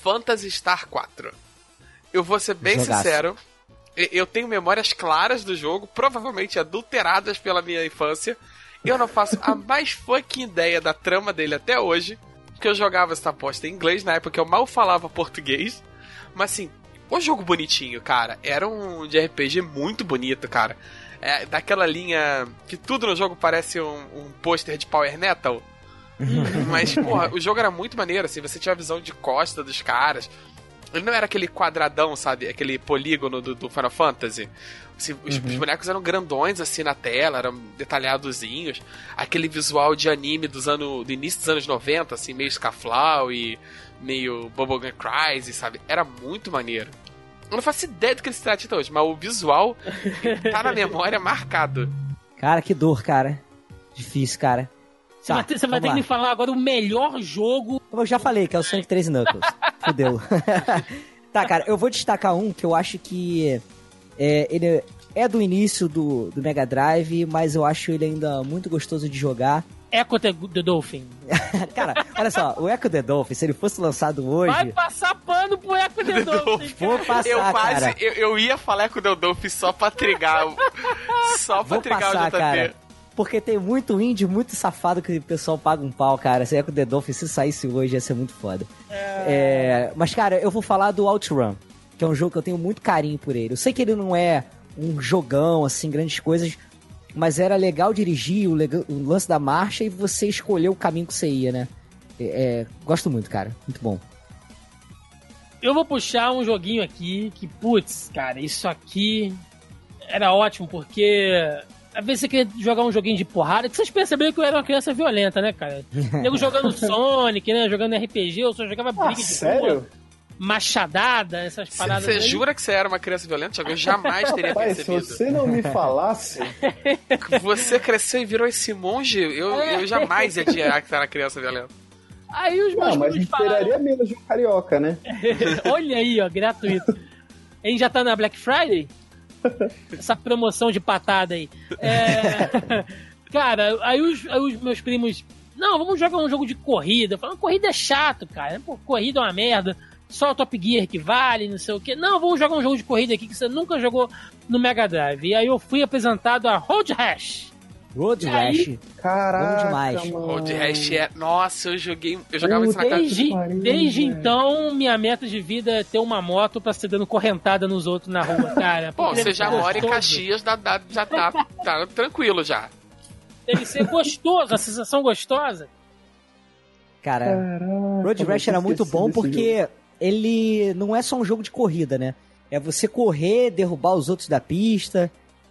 Phantasy Star 4. Eu vou ser bem Jogaço. sincero. Eu tenho memórias claras do jogo, provavelmente adulteradas pela minha infância. Eu não faço a mais fucking ideia da trama dele até hoje. Porque eu jogava essa aposta em inglês na época eu mal falava português. Mas assim, o jogo bonitinho, cara. Era um de RPG muito bonito, cara. É, daquela linha que tudo no jogo parece um, um pôster de Power Metal. Mas, porra, o jogo era muito maneiro, assim, você tinha a visão de costa dos caras. Ele não era aquele quadradão, sabe? Aquele polígono do, do Final Fantasy. Assim, os, os bonecos eram grandões, assim, na tela, eram detalhadozinhos. Aquele visual de anime dos anos, do início dos anos 90, assim, meio Scaflau e meio Bubblegum Crisis, sabe? Era muito maneiro. Eu não faço ideia do que ele se trata até hoje, mas o visual tá na memória marcado. Cara, que dor, cara. Difícil, cara. Você Tá, vai ter, você vai ter que me falar agora o melhor jogo. Eu já falei que é o Sonic 3 Knuckles. Fudeu. tá, cara, eu vou destacar um que eu acho que é, ele é do início do, do Mega Drive, mas eu acho ele ainda muito gostoso de jogar. Echo the, the Dolphin. cara, olha só, o Echo the Dolphin, se ele fosse lançado hoje, Vai passar pano pro Echo the Dolphin. vou cara. passar, eu quase. cara. Eu, eu ia falar com o Deldolf só pra trigar. o- só pra Vou trigar passar, o JP. cara. Porque tem muito indie, muito safado que o pessoal paga um pau, cara. Se Echo the Dolphin, se saísse hoje, ia ser muito foda. É, Mas, cara, eu vou falar do OutRun, que é um jogo que eu tenho muito carinho por ele. Eu sei que ele não é um jogão, assim, grandes coisas, mas era legal dirigir, o, o lance da marcha e você escolher o caminho que você ia, né? É, é, Gosto muito, cara. Muito bom. Eu vou puxar um joguinho aqui que, putz, cara, isso aqui era ótimo, porque às vezes você queria jogar um joguinho de porrada, que vocês perceberam que eu era uma criança violenta, né, cara? Nego jogando Sonic, né? Jogando RPG, eu só jogava Ah, briga de sério? rua, machadada, essas paradas. Você jura que você era uma criança violenta? Eu jamais teria Rapaz, se percebido. você não me falasse, Você cresceu e virou esse monge? Eu, eu jamais ia dizer que você era criança violenta. Aí os meus não, mas esperaria menos de um carioca, né? Olha aí, ó, gratuito. A gente já tá na Black Friday? Essa promoção de patada aí. É, Cara, aí os, aí os meus primos. Não, vamos jogar um jogo de corrida. Falando, corrida é chato, cara. Pô, corrida é uma merda. Só o Top Gear que vale, não sei o quê. Não, vamos jogar um jogo de corrida aqui que você nunca jogou no Mega Drive. E aí eu fui apresentado a Road Rash. Road? Rash. Caraca, Bom demais. mano. Road Rash é. Nossa, eu joguei. Eu jogava isso na casa. Desde, desde então, minha meta de vida é ter uma moto pra ser dando correntada nos outros na rua, cara. Bom, Porque você deve já mora em. Caxias, dá, dá- já tá, tá tranquilo já. Deve ser gostoso, a sensação gostosa. Cara, Caraca, Road eu Rash era muito bom desse jogo. porque ele não é só um jogo de corrida, né? É você correr, derrubar os outros da pista.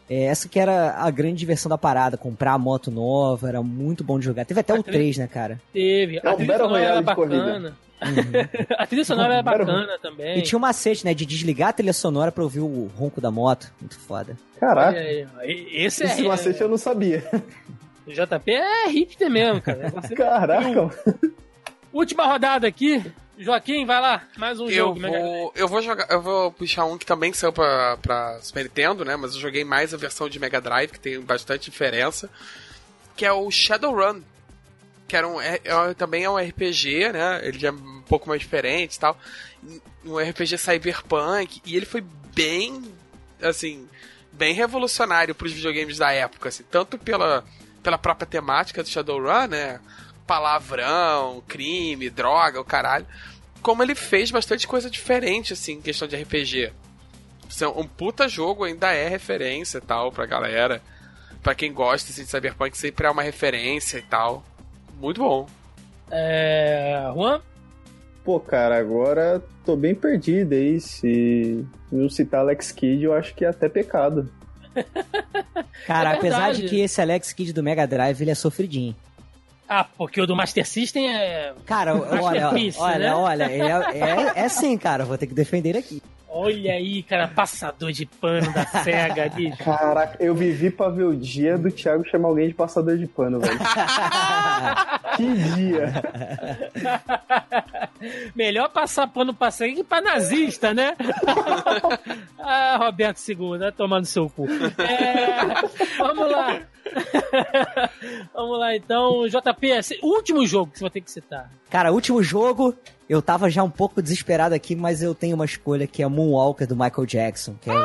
É, essa que era a grande diversão da parada, comprar a moto nova, era muito bom de jogar. Teve até o Aquele- 3, né, cara? Teve. É a um trilha Battle sonora era Royale de corrida. bacana. a trilha sonora era bacana também. E tinha um macete, né, de desligar a trilha sonora pra ouvir o ronco da moto. Muito foda. Caraca, Olha aí, ó. E- Esse é. esse macete eu não sabia. O JP é hipster mesmo, cara. Caraca, Última rodada aqui. Joaquim, vai lá. Mais um Eu jogo. Mega vou, eu vou jogar, eu vou puxar um que também saiu pra, pra Super Nintendo, né? Mas eu joguei mais a versão de Mega Drive, que tem bastante diferença. Que é o Shadowrun. que era um, é, é, também é um RPG, né? Ele é um pouco mais diferente e tal. Um RPG cyberpunk. E ele foi bem, assim, bem revolucionário para os videogames da época, assim, tanto pela, pela própria temática do Shadowrun, né? Palavrão, crime, droga, o caralho. Como ele fez bastante coisa diferente, assim, em questão de RPG. Um puta jogo ainda é referência e tal pra galera. Pra quem gosta assim, de Cyberpunk, sempre é uma referência e tal. Muito bom. É. Juan? Pô, cara, agora tô bem perdido aí. Se não citar Alex Kidd, eu acho que é até pecado. Cara, É apesar de que esse Alex Kidd do Mega Drive, ele é sofridinho. Ah, porque o do Master System é. Cara, olha, olha, né? olha, é, é, é sim, cara, vou ter que defender ele aqui. Olha aí, cara, passador de pano da SEGA, bicho. Caraca, eu vivi pra ver o dia do Thiago chamar alguém de passador de pano, velho. que dia! Melhor passar pano pra SEGA que pra nazista, né? ah, Roberto II, né? Tomando seu cu. É, vamos lá. vamos lá, então. JP, último jogo que você vai ter que citar. Cara, último jogo, eu tava já um pouco desesperado aqui, mas eu tenho uma escolha que é Moonwalker do Michael Jackson. Que é,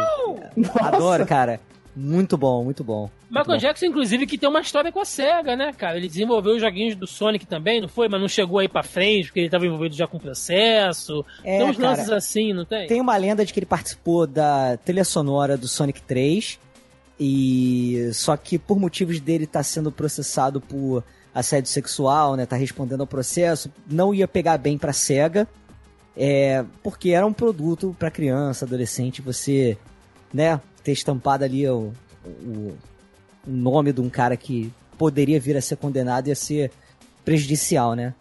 adoro, cara. Muito bom, muito bom. Michael Muito bom. Jackson, inclusive, que tem uma história com a SEGA, né, cara? Ele desenvolveu os joguinhos do Sonic também, não foi? Mas não chegou aí pra frente, porque ele tava envolvido já com processo. É, tem uns cara, lances assim, não tem? Tem uma lenda de que ele participou da trilha sonora do Sonic 3 e só que por motivos dele estar sendo processado por assédio sexual, né, tá respondendo ao processo, não ia pegar bem pra Sega, é, porque era um produto pra criança, adolescente, você, né, ter estampado ali o, o, o nome de um cara que poderia vir a ser condenado ia ser prejudicial, né?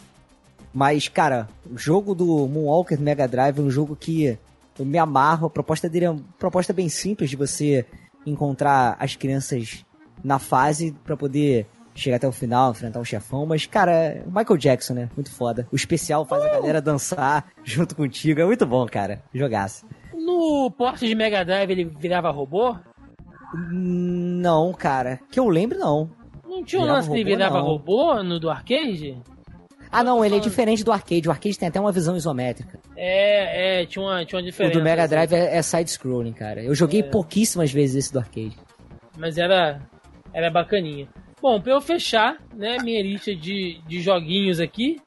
Mas, cara, o jogo do Moonwalker Mega Drive é um jogo que eu me amarro. A proposta dele é uma proposta bem simples de você encontrar as crianças na fase pra poder chegar até o final, enfrentar um chefão. Mas, cara, o Michael Jackson, né? Muito foda. O especial faz a galera dançar junto contigo. É muito bom, cara. Jogaço. No porte de Mega Drive ele virava robô? Não, cara. Que eu lembro, não. Não tinha um lance que ele virava não. robô no do arcade? Ah, não, ele é diferente do arcade. O arcade tem até uma visão isométrica. É, é, tinha uma, tinha uma O diferença. do Mega assim. Drive é, é side-scrolling, cara. Eu joguei pouquíssimas vezes esse do arcade. Mas era, era bacaninha. Bom, pra eu fechar, né, minha lista de, de joguinhos aqui,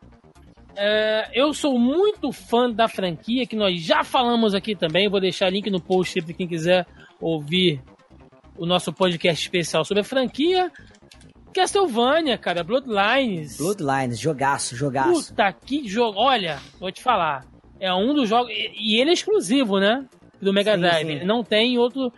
é, eu sou muito fã da franquia, que nós já falamos aqui também. Vou deixar link no post para quem quiser ouvir o nosso podcast especial sobre a franquia. Castlevania, cara, Bloodlines. Bloodlines, jogaço, jogaço. Puta que jogo. Olha, vou te falar. É um dos jogos. E ele é exclusivo, né? Do Mega Drive. Ele não tem em outro.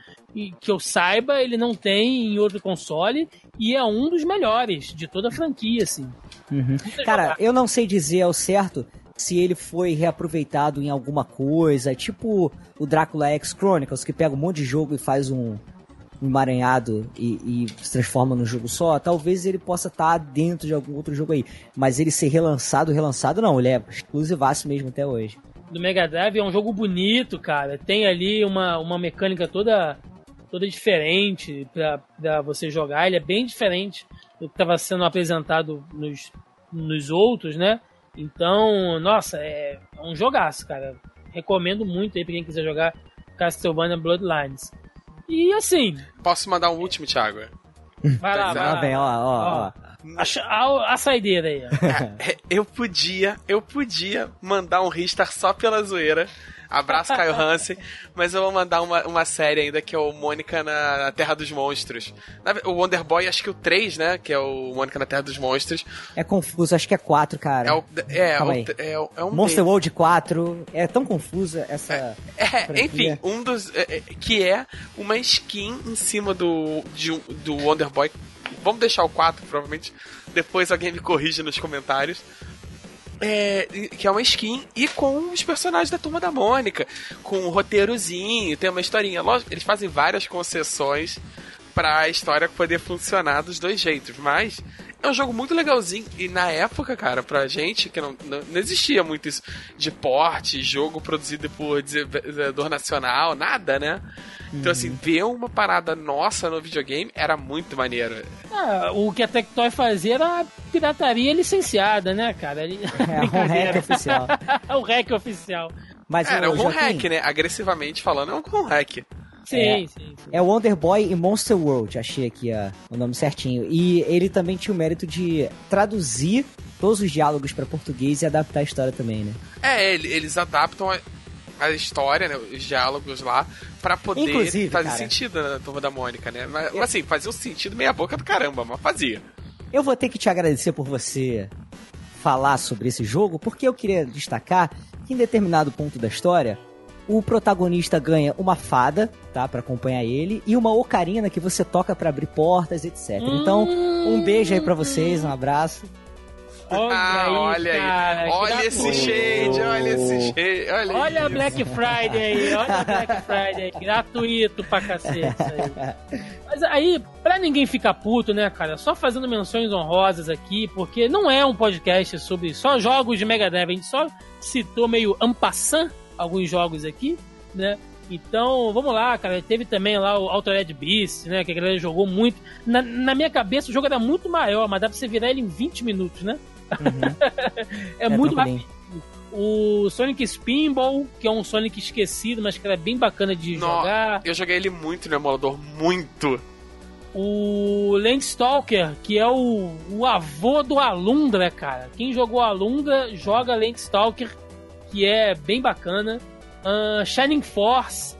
Que eu saiba, ele não tem em outro console. E é um dos melhores de toda a franquia, assim. Muito Cara, jogar. eu não sei dizer ao certo se ele foi reaproveitado em alguma coisa, tipo o Drácula X Chronicles, que pega um monte de jogo e faz um emaranhado e, e se transforma num jogo só. Talvez ele possa estar dentro de algum outro jogo aí. Mas ele ser relançado, relançado não, ele é exclusivaço mesmo até hoje. do Mega Drive é um jogo bonito, cara. Tem ali uma, uma mecânica toda toda diferente pra, pra você jogar. Ele é bem diferente do que estava sendo apresentado nos, nos outros, né? Então, nossa, é um jogaço, cara. Recomendo muito aí pra quem quiser jogar Castlevania Bloodlines. E assim, Posso mandar um último, Thiago? vai lá, vai Lá lá. vem, ó, ó, ó. A, a, a saideira aí. ó. É, eu podia, eu podia mandar um Ristar só pela zoeira. Abraço, Caio Hansen. Mas eu vou mandar uma, uma série ainda que é o Mônica na, na Terra dos Monstros. Na o Wonder Boy, acho que o 3, né? Que é o Mônica na Terra dos Monstros. É confuso, acho que é 4, cara. É, o, é, Calma o- é, é um Monster. World 4. É tão confusa essa. É, franquia. enfim, um dos. é, é, que é uma skin em cima do, de do Wonder Boy. Vamos deixar o 4, provavelmente. Depois alguém me corrige nos comentários. É, que é uma skin e com os personagens da turma da Mônica, com um roteirozinho, tem uma historinha. Lógico, eles fazem várias concessões pra a história poder funcionar dos dois jeitos, mas é um jogo muito legalzinho. E na época, cara, pra gente, que não, não, não existia muito isso de porte, jogo produzido por desenvolvedor nacional, nada, né? Então, assim, ver uma parada nossa no videogame era muito maneiro. Ah, o que a Tectoy fazia era pirataria licenciada, né, cara? É, um hack oficial. o hack oficial. Mas Era um Joaquim, hack, né? Agressivamente falando, é um hack. Sim, É. sim, sim. É Wonder Boy e Monster World, achei aqui a- o nome certinho. E ele também tinha o mérito de traduzir todos os diálogos para português e adaptar a história também, né? É, ele- eles adaptam a, a história, né, os diálogos lá, pra poder Inclusive, fazer cara. sentido na turma da Mônica, né? Mas, mas, assim, fazia um sentido meia boca do caramba, mas fazia. Eu vou ter que te agradecer por você falar sobre esse jogo, porque eu queria destacar que em determinado ponto da história, o protagonista ganha uma fada, tá, Pra acompanhar ele, e uma ocarina que você toca pra abrir portas, etc. Então, um beijo aí pra vocês, um abraço. Olha ah, aí, olha cara, aí. Olha esse gratuito. shade, olha esse shade. Olha, Olha a. Black Friday aí, olha a Black Friday aí, gratuito pra cacete isso aí. Mas aí, pra ninguém ficar puto, né, cara, só fazendo menções honrosas aqui, porque não é um podcast sobre só jogos de Mega Drive, a gente só citou meio ampassant alguns jogos aqui, né? Então, vamos lá, cara. Teve também lá o Altered Beast, né? Que a galera jogou muito. Na, na minha cabeça, o jogo era muito maior, mas dá pra você virar ele em 20 minutos, né? é, muito tranquilinho. rápido. O Sonic Spinball, que é um Sonic esquecido, mas que era bem bacana de No- jogar. Eu joguei ele muito no emulador, muito. O Landstalker, que é o, o avô do Alundra, cara. Quem jogou Alundra, joga Landstalker, que é bem bacana. Ahn, Shining Force,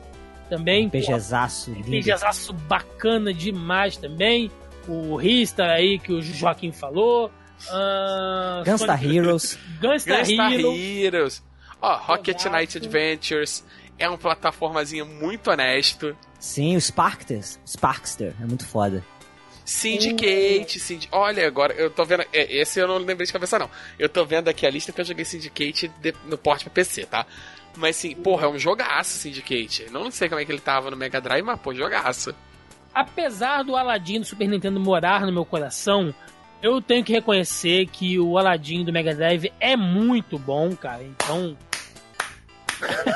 também. PGzaço, lindo. PGzaço bacana demais também. O Ristar aí, que o Joaquim falou. Ahn, Gunstar Sonic- Heroes. Gunstar Gunstar Heroes. Heroes. Ó, Rocket Exato. Knight Adventures. É uma plataformazinha muito honesto. Sim, o Sparkster. Sparkster, é muito foda. Syndicate, Syndi- Olha, agora eu tô vendo. é, Esse eu não lembrei de cabeça, não. Eu tô vendo aqui a lista que eu joguei Syndicate de- no porte pra PC, tá? Mas assim, porra, é um jogaço Syndicate. Não sei como é que ele tava no Mega Drive, mas pô, jogaço. apesar do Aladdin do Super Nintendo morar no meu coração, eu tenho que reconhecer que o Aladdin do Mega Drive é muito bom, cara. Então,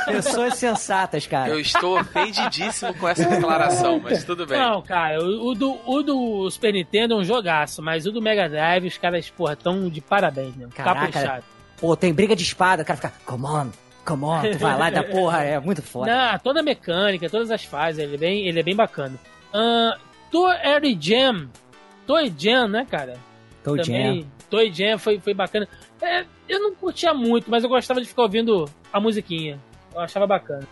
Pessoas sensatas, cara. Eu estou ofendidíssimo com essa declaração, mas tudo bem. não, cara, o, o do, o do Super Nintendo é um jogaço, mas o do Mega Drive, os caras, porra, tão de parabéns, né? Caraca. Caprichado. Pô, tem briga de espada, o cara fica, come on, come on, tu vai lá e dá porra, é muito foda. Não, toda a mecânica, todas as fases, ele é bem, ele é bem bacana. Uh, Toy Jam, Toy Jam, né, cara? Toe Jam. Toy Jam foi, foi bacana. É, eu não curtia muito, mas eu gostava de ficar ouvindo a musiquinha. Eu achava bacana.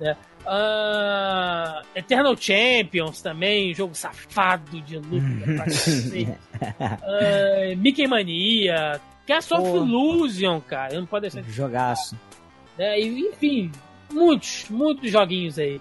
Né? Ah, Eternal Champions também, jogo safado de luta. Ah, Mickey Mania, Cast of. Illusion, cara. Eu não pode deixar de Jogaço. E, enfim, muitos, muitos joguinhos aí.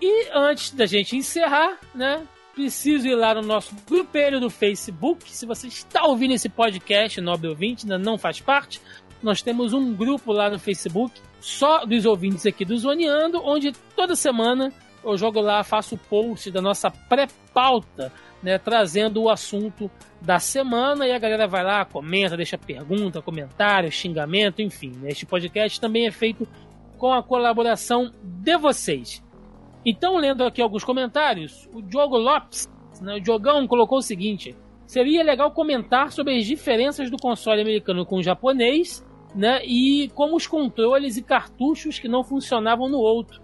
E antes da gente encerrar, né? Preciso ir lá no nosso grupelho do Facebook. Se você está ouvindo esse podcast, nobre ouvinte, ainda não faz parte, nós temos um grupo lá no Facebook, só dos ouvintes aqui do Zoneando, onde toda semana eu jogo lá, faço o post da nossa pré-pauta, né? Trazendo o assunto da semana e a galera vai lá, comenta, deixa pergunta, comentário, xingamento, enfim. né? Este podcast também é feito com a colaboração de vocês. Então, lendo aqui alguns comentários, o Diogo Lopes, né, o Diogão, colocou o seguinte: seria legal comentar sobre as diferenças do console americano com o japonês, né, e como os controles e cartuchos que não funcionavam no outro,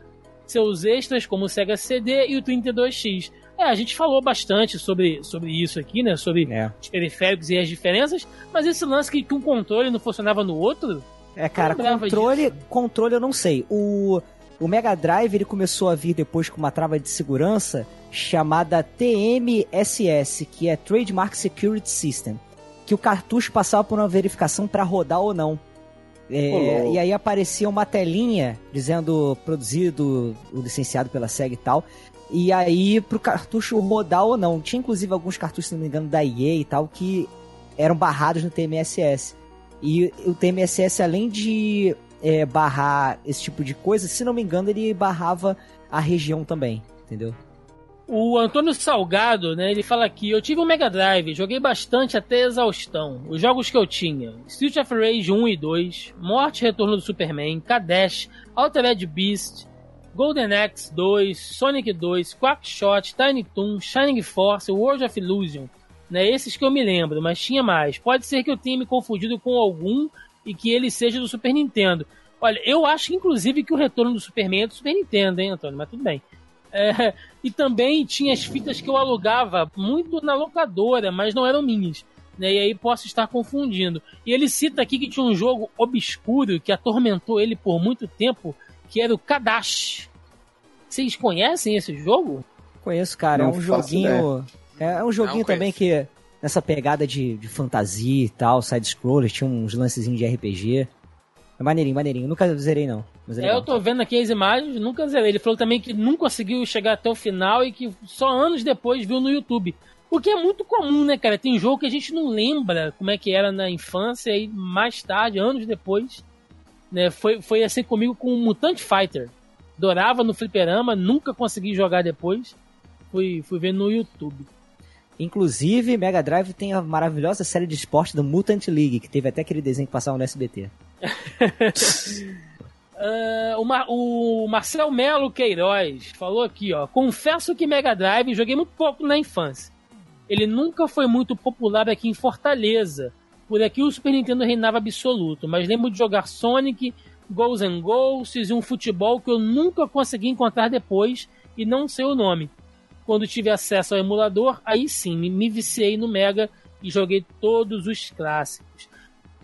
seus extras como o Sega CD e o 32X. É, a gente falou bastante sobre, sobre isso aqui, né, sobre É. os periféricos e as diferenças, mas esse lance que, que um controle não funcionava no outro, É, cara, controle, disso. controle eu não sei. O, o Mega Drive ele começou a vir depois com uma trava de segurança chamada TMSS, que é Trademark Security System, que o cartucho passava por uma verificação para rodar ou não. É, e aí aparecia uma telinha dizendo produzido, licenciado pela SEG e tal. E aí pro cartucho rodar ou não. Tinha inclusive alguns cartuchos, se não me engano, da EA e tal, que eram barrados no TMSS. E o TMSS, além de é, barrar esse tipo de coisa, se não me engano, ele barrava a região também, entendeu? O Antônio Salgado, né, ele fala aqui, eu tive um Mega Drive, joguei bastante até exaustão. Os jogos que eu tinha, Street of Rage 1 e 2, Morte e Retorno do Superman, Kadesh, Altered Beast, Golden Axe 2, Sonic 2, Quackshot, Tiny Toon, Shining Force, World of Illusion. Né, esses que eu me lembro, mas tinha mais. Pode ser que eu tenha me confundido com algum e que ele seja do Super Nintendo. Olha, eu acho inclusive que o retorno do Superman é do Super Nintendo, hein, Antônio? Mas tudo bem. É, e também tinha as fitas que eu alugava muito na locadora, mas não eram minhas. Né, e aí posso estar confundindo. E ele cita aqui que tinha um jogo obscuro que atormentou ele por muito tempo, que era o Kadash. Vocês conhecem esse jogo? Conheço, cara. Não é um joguinho. É um joguinho Não também que. Nessa pegada de, de fantasia e tal, side-scrollers, tinha uns lancezinhos de RPG. É maneirinho, maneirinho. Nunca zerei, não. É eu tô vendo aqui as imagens, nunca zerei. Ele falou também que não conseguiu chegar até o final e que só anos depois viu no YouTube. O que é muito comum, né, cara? Tem jogo que a gente não lembra como é que era na infância e mais tarde, anos depois, né? Foi, foi assim comigo com o Mutant Fighter. Adorava no fliperama, nunca consegui jogar depois. Fui, fui ver no YouTube. Inclusive, Mega Drive tem a maravilhosa série de esporte do Mutant League, que teve até aquele desenho que passava no SBT. Ah, o, o Marcel Melo Queiroz falou aqui, ó. Confesso que Mega Drive joguei muito pouco na infância. Ele nunca foi muito popular aqui em Fortaleza. Por aqui o Super Nintendo reinava absoluto, mas lembro de jogar Sonic, Ghosts and Ghosts e um futebol que eu nunca consegui encontrar depois e não sei o nome. Quando tive acesso ao emulador, aí sim, me, me viciei no Mega e joguei todos os clássicos.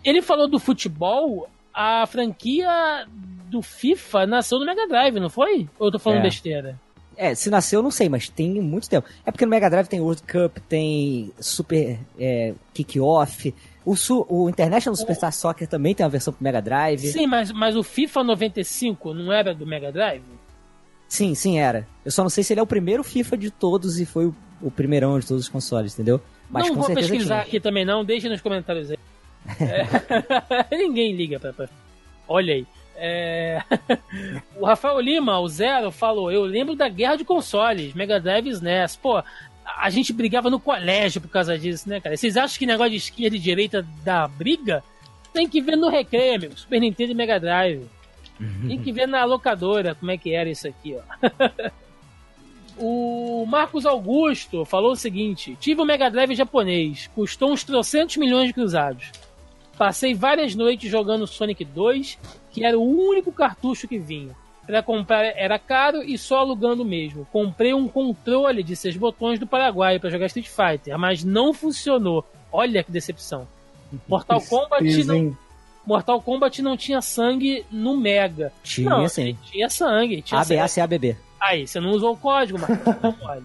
Ele falou do futebol, a franquia do FIFA nasceu no Mega Drive, não foi? Ou eu tô falando É. besteira? É, se nasceu, eu não sei, mas tem muito tempo. É porque no Mega Drive tem World Cup, tem Super é, Kick-Off. O, Su- o International Superstar Soccer também tem uma versão pro Mega Drive. Sim, mas, mas o FIFA 95 não era do Mega Drive? Sim, sim, era. Eu só não sei se ele é o primeiro FIFA de todos e foi o, o primeirão de todos os consoles, entendeu? Mas não vou pesquisar tinha. aqui também não, deixa nos comentários aí. É, Ninguém liga pra... pra- Olha aí. É, o Rafael Lima, o Zero, falou: Eu lembro da guerra de consoles, Mega Drive e SNES. Pô, a gente brigava no colégio por causa disso, né, cara? Vocês acham que negócio de esquerda e direita dá briga? Tem que ver no recreio, meu. Super Nintendo e Mega Drive. Tem que ver na locadora como é que era isso aqui, ó. o Marcos Augusto falou o seguinte: Tive um Mega Drive japonês, custou uns 300 milhões de cruzados. Passei várias noites jogando Sonic 2, que era o único cartucho que vinha. Para comprar era caro e só alugando mesmo. Comprei um controle de seis botões do Paraguai para jogar Street Fighter, mas não funcionou. Olha que decepção. Mortal Kombat Tristeza, não? Mortal Kombat não tinha sangue no Mega. Tinha não, sim. tinha sangue. Tinha sangue. ABACABB. Aí, você não usou o código. Não pode.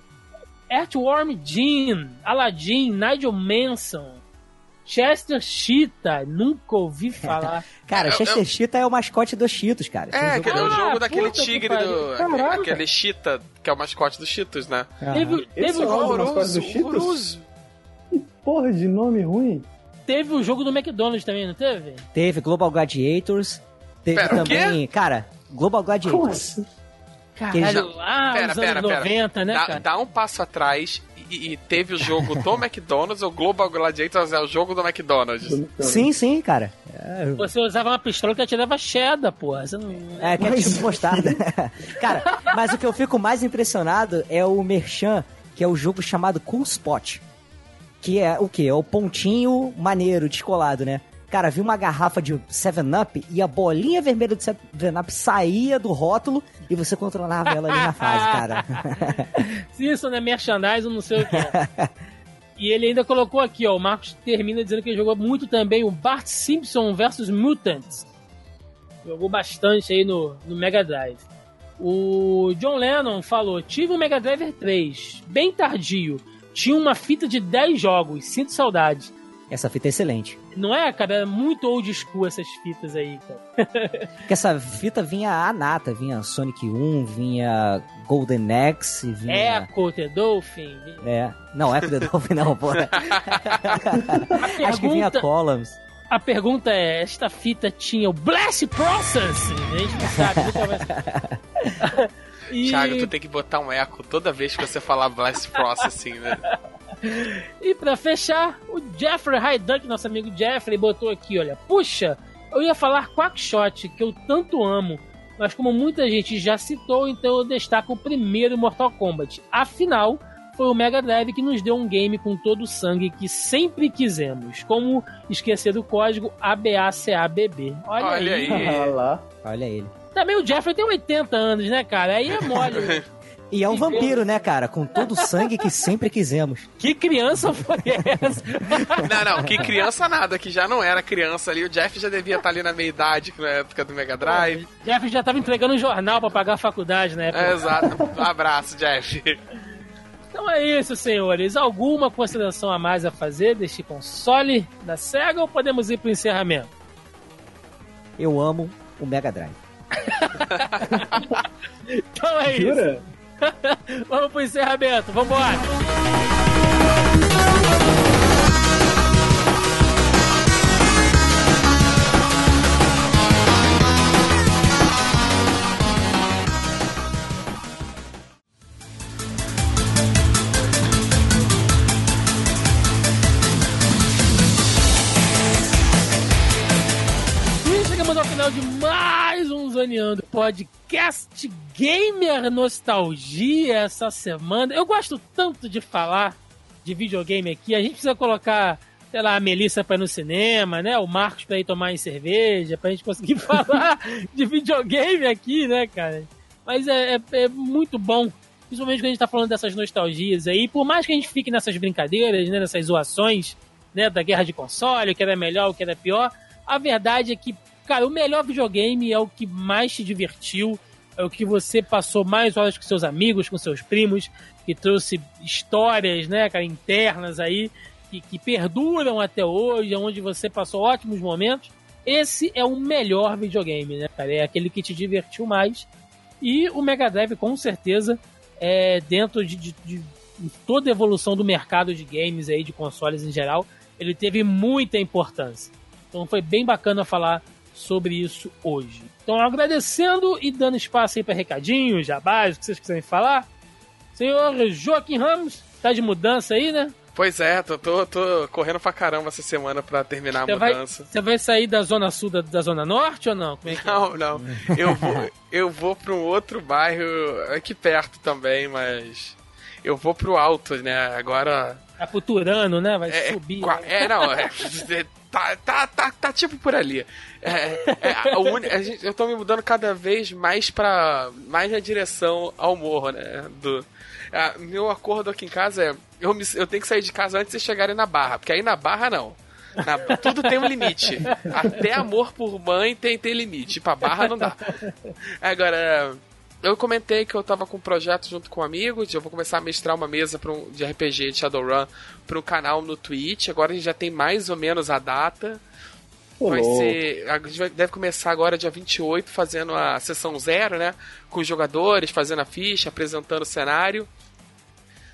Earthworm Jim, Aladdin, Nigel Manson, Chester Cheetah, nunca ouvi falar. Cara, Eu- Chester Cheetah é o mascote dos Cheetos, cara. Um É, é o Ah, jogo daquele puta que tigre do. Caraca. Aquele Cheetah, que é o mascote dos Cheetos, né? Teve, teve, Esse o é o jogo, Cheetos? horroroso. Porra de nome ruim. Teve o jogo do McDonald's também, não teve? Teve Global Gladiators. Teve Pera, o também. Cara, Global Gladiators. Assim? Caralho, lá Pera, nos pera, anos pera. 90, né, dá, cara? dá um passo atrás e, e teve o jogo do McDonald's, o Global Gladiators é o jogo do McDonald's. Sim, sim, cara. É, Você usava uma pistola que atirava cheddar, porra. Você não... É, que é tipo mostarda. Cara, mas o que eu fico mais impressionado é o Merchan, que é o jogo chamado Cool Spot. Que é o quê? É o pontinho maneiro, descolado, né? Cara, vi uma garrafa de 7-Up e a bolinha vermelha de 7-Up saía do rótulo e você controlava ela ali na fase, cara. Se isso não é merchandising, não sei o que é. E ele ainda colocou aqui, ó, o Marcos termina dizendo que ele jogou muito também o Bart Simpson vs Mutants. Jogou bastante aí no, no Mega Drive. O John Lennon falou: Tive o Mega Drive 3, bem tardio. Tinha uma fita de 10 jogos, sinto saudade. Essa fita é excelente. Não é, cara? É muito old school essas fitas aí, cara. Porque essa fita vinha a nata, vinha Sonic 1, vinha Golden Axe, vinha... Echo, The Dolphin. É. Não, Echo the Dolphin não, pô. Acho que vinha pergunta- Columns. A pergunta é: esta fita tinha o Blast Process? A gente não sabe, nunca vai E, Thiago, tu tem que botar um eco toda vez que você falar Blast Processing, né? e pra fechar, o Jeffrey Hyduck, nosso amigo Jeffrey, botou aqui: olha, puxa, eu ia falar Quackshot, que eu tanto amo, mas como muita gente já citou, então eu destaco o primeiro Mortal Kombat. Afinal, foi o Mega Drive que nos deu um game com todo o sangue que sempre quisemos. Como esquecer do código ABACABB. Olha, Olha aí. aí. Lá. Olha ele. Também o Jeffrey tem 80 anos, né, cara? Aí é mole. E é um vampiro, né, cara? Com todo o sangue que sempre quisemos. que criança foi essa? Não, não, que criança nada, que já não era criança ali. O Jeff já devia estar ali na meia idade, na época do Mega Drive. Jeffrey já tava entregando um jornal pra pagar a faculdade na época. É, exato. Um abraço, Jeff. Então é isso, senhores. Alguma consideração a mais a fazer deste console da SEGA ou podemos ir pro encerramento? Eu amo o Mega Drive. Então é isso. Jura? Vamos pro encerramento. Vambora. E chegamos ao final de mais Zoneando Podcast Gamer Nostalgia essa semana. Eu gosto tanto de falar de videogame aqui. A gente precisa colocar, sei lá, a Melissa pra ir no cinema, né? O Marcos pra ir tomar em cerveja, pra gente conseguir falar de videogame aqui, né, cara? Mas é, é- é muito bom, principalmente quando a gente tá falando dessas nostalgias aí. Por mais que a gente fique nessas brincadeiras, né, nessas zoações, né, da guerra de console, o que era melhor, o que era pior, a verdade é que, cara, o melhor videogame é o que mais te divertiu, é o que você passou mais horas com seus amigos, com seus primos, que trouxe histórias, né, cara, internas aí, que, que perduram até hoje, onde você passou ótimos momentos. Esse é o melhor videogame, né, cara? É aquele que te divertiu mais. E o Mega Drive, com certeza, é dentro de, de- de toda a evolução do mercado de games aí, de consoles em geral, ele teve muita importância. Então foi bem bacana falar sobre isso hoje. Então agradecendo e dando espaço aí para recadinhos, jabás, o que vocês quiserem falar. Senhor Joaquim Ramos, tá de mudança aí, né? Pois é, tô, tô, tô correndo pra caramba essa semana pra terminar a Você vai, mudança. você vai sair da zona sul da, da zona norte ou não? Como é que é? Não, não. Eu vou, eu vou pra um outro bairro aqui perto também, mas. Eu vou pro alto, né? Agora. Tá futurando, né? Vai É, subir. qua- né? é, não, é, tá, tá, tá, tá tipo por ali. É, é, a a gente- eu tô me mudando cada vez mais pra. mais na direção ao morro, né? Do, é, meu acordo aqui em casa é. Eu, me- eu tenho que sair de casa antes de chegarem na barra, porque aí na barra não. Na- tudo tem um limite. Até amor por mãe tem, tem limite. Pra barra não dá. Agora, eu comentei que eu tava com um projeto junto com amigos. Eu vou começar a mestrar uma mesa um- de RPG de Shadowrun para um canal no Twitch. Agora a gente já tem mais ou menos a data. Pô, Vai ser. A gente deve começar agora dia 28, fazendo a sessão zero, né? Com os jogadores, fazendo a ficha, apresentando o cenário.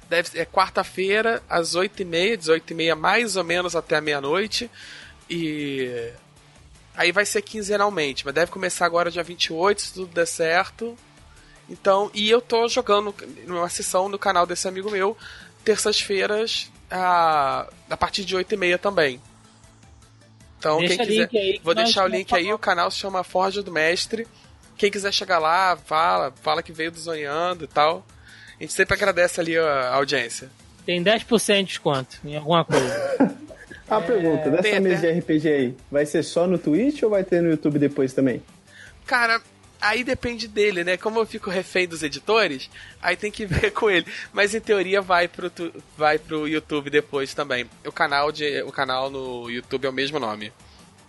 Deve é quarta-feira, às 8h30, 18h30, mais ou menos até a meia-noite. E. Aí vai ser quinzenalmente, mas deve começar agora dia 28, se tudo der certo. Então, e eu tô jogando numa sessão no canal desse amigo meu, terças-feiras, a, a partir de 8h30 também. Então, Deixa quem quiser. link aí Vou deixar o link aí, falar. o canal se chama Forja do Mestre. Quem quiser chegar lá, fala, fala que veio do Zoneando e tal. A gente sempre agradece ali a audiência. Tem 10% de desconto em alguma coisa. A pergunta, dessa mesa até- de RPG aí, vai ser só no Twitch ou vai ter no YouTube depois também? Cara, aí depende dele, né? Como eu fico refém dos editores, aí tem que ver com ele. Mas em teoria vai pro, tu- vai pro YouTube depois também. O canal, de, o canal no YouTube é o mesmo nome.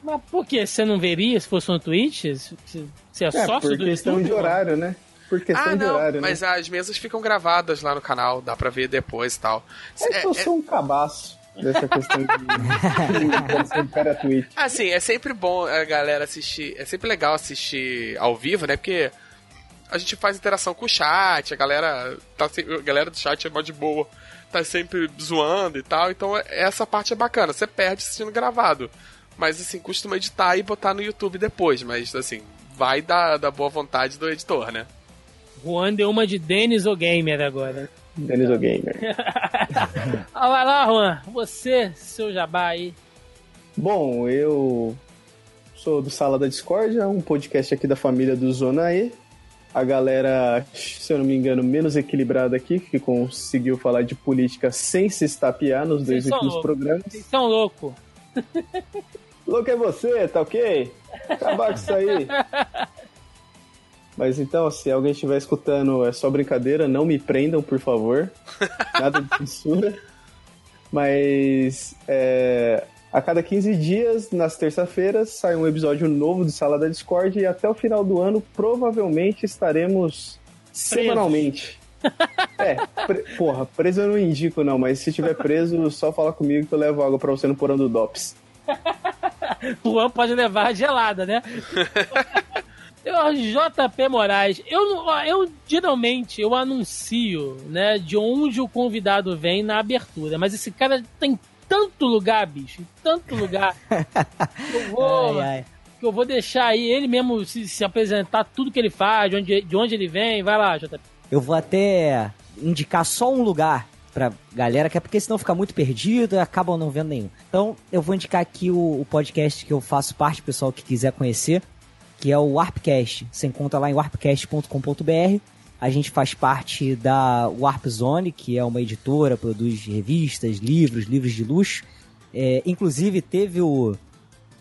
Mas por que? Você não veria se fosse no Twitch? Você é, É, sócio por do questão YouTube? de horário, né? Por questão ah, de não, horário, mas né? as mesas ficam gravadas lá no canal, dá pra ver depois e tal. É que eu sou um cabaço dessa questão de... de cara Twitch. Assim, é sempre bom a galera assistir. É sempre legal assistir ao vivo, né? Porque a gente faz interação com o chat, a galera, tá, a galera do chat é mó de boa, tá sempre zoando e tal. Então é- essa parte é bacana. Você perde assistindo gravado. Mas assim, costuma editar e botar no YouTube depois. Mas assim, vai da, da boa vontade do editor, né? Juan deu uma de Dennis o Gamer agora. Denis o Gamer. Ah, vai lá, Juan. Você, seu jabá aí. Bom, eu sou do Sala da Discórdia, um podcast aqui da família do Zona E. A galera, se eu não me engano, menos equilibrada aqui, que conseguiu falar de política sem se estapear nos dois Vocês são últimos programas. Vocês são loucos. Louco é você, tá ok? Acabar com isso aí. Mas então, se alguém estiver escutando, é só brincadeira, não me prendam, por favor. Nada de censura. Mas é, a cada 15 dias, nas terça-feiras, sai um episódio novo do Sala da Discord e até o final do ano, provavelmente estaremos semanalmente. É, pre- porra, preso eu não indico não, mas se tiver preso, só fala comigo que eu levo água pra você no porão do DOPS. O Juan pode levar a gelada, né? Eu, JP Moraes, eu, eu geralmente eu anuncio, né, de onde o convidado vem na abertura, mas esse cara tem tanto lugar, bicho, tanto lugar. que eu vou, Ai, ai. que eu vou deixar aí ele mesmo se, se apresentar tudo que ele faz, de onde, de onde ele vem. Vai lá, JP. Eu vou até indicar só um lugar pra galera, que é porque senão fica muito perdido e acabam não vendo nenhum. Então, eu vou indicar aqui o, o podcast que eu faço parte, pessoal que quiser conhecer, que é o Warpcast. Você encontra lá em warpcast.com.br. A gente faz parte da Warp Zone, que é uma editora, produz revistas, livros, livros de luxo. É, inclusive, teve o,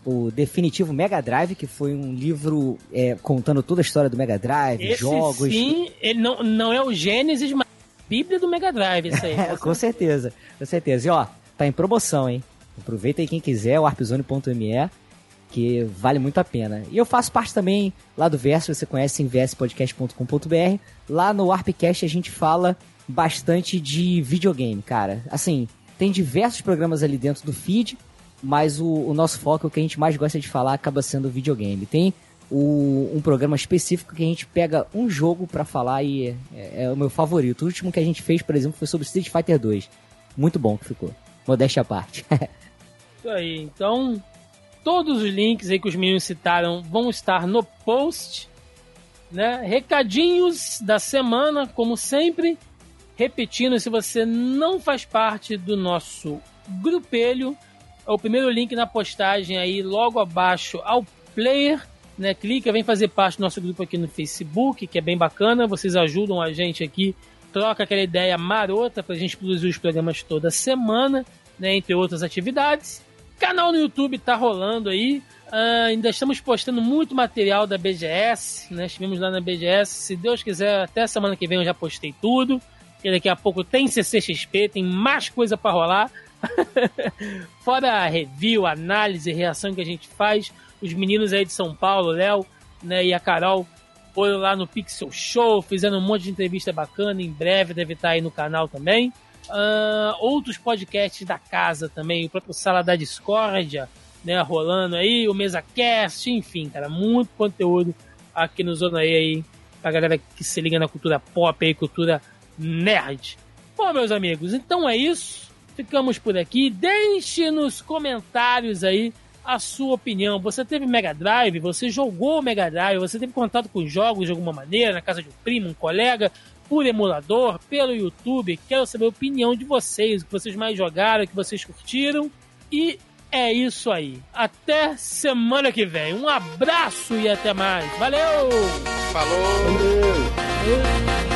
o definitivo Mega Drive, que foi um livro é, contando toda a história do Mega Drive, Esse jogos. sim, ele não, não é o Gênesis, mas a Bíblia do Mega Drive, isso aí. É, com certeza, com certeza. E ó, tá em promoção, hein? Aproveita aí quem quiser, o arpzone.me, que vale muito a pena. E eu faço parte também lá do Verso, você conhece em vspodcast.com.br. Lá no Warpcast a gente fala bastante de videogame, cara. Assim, tem diversos programas ali dentro do feed, mas o, o nosso foco, o que a gente mais gosta de falar, acaba sendo videogame. Tem o- um programa específico que a gente pega um jogo pra falar e é, é o meu favorito. O último que a gente fez, por exemplo, foi sobre Street Fighter 2. Muito bom que ficou. Modéstia à parte. Isso aí. Então, todos os links aí que os meninos citaram vão estar no post. Né? Recadinhos da semana, como sempre. Repetindo, se você não faz parte do nosso grupelho, é o primeiro link na postagem aí, logo abaixo ao player. Né? Clica, vem fazer parte do nosso grupo aqui no Facebook, que é bem bacana. Vocês ajudam a gente aqui, troca aquela ideia marota pra gente produzir os programas toda semana, né? Entre outras atividades. Canal no YouTube tá rolando aí. Ah, ainda estamos postando muito material da BGS, né? Estivemos lá na BGS. Se Deus quiser, até semana que vem eu já postei tudo. E daqui a pouco tem CCXP, tem mais coisa para rolar. Fora a review, análise, reação que a gente faz. Os meninos aí de São Paulo, Léo né, e a Carol, foram lá no Pixel Show, fizeram um monte de entrevista bacana. Em breve deve estar aí no canal também. Ah, outros podcasts da casa também, o próprio Sala da Discórdia, né, rolando aí, o MesaCast, enfim, cara, muito conteúdo aqui no Zona E aí, pra galera que se liga na cultura pop aí, cultura nerd. Bom, meus amigos, então é isso. Ficamos por aqui. Deixe nos comentários aí a sua opinião. Você teve Mega Drive? Você jogou Mega Drive? Você teve contato com jogos de alguma maneira, na casa de um primo, um colega, por emulador, pelo YouTube? Quero saber a opinião de vocês, o que vocês mais jogaram, o que vocês curtiram. E é isso aí. Até semana que vem. Um abraço e até mais. Valeu! Falou! Valeu! Valeu.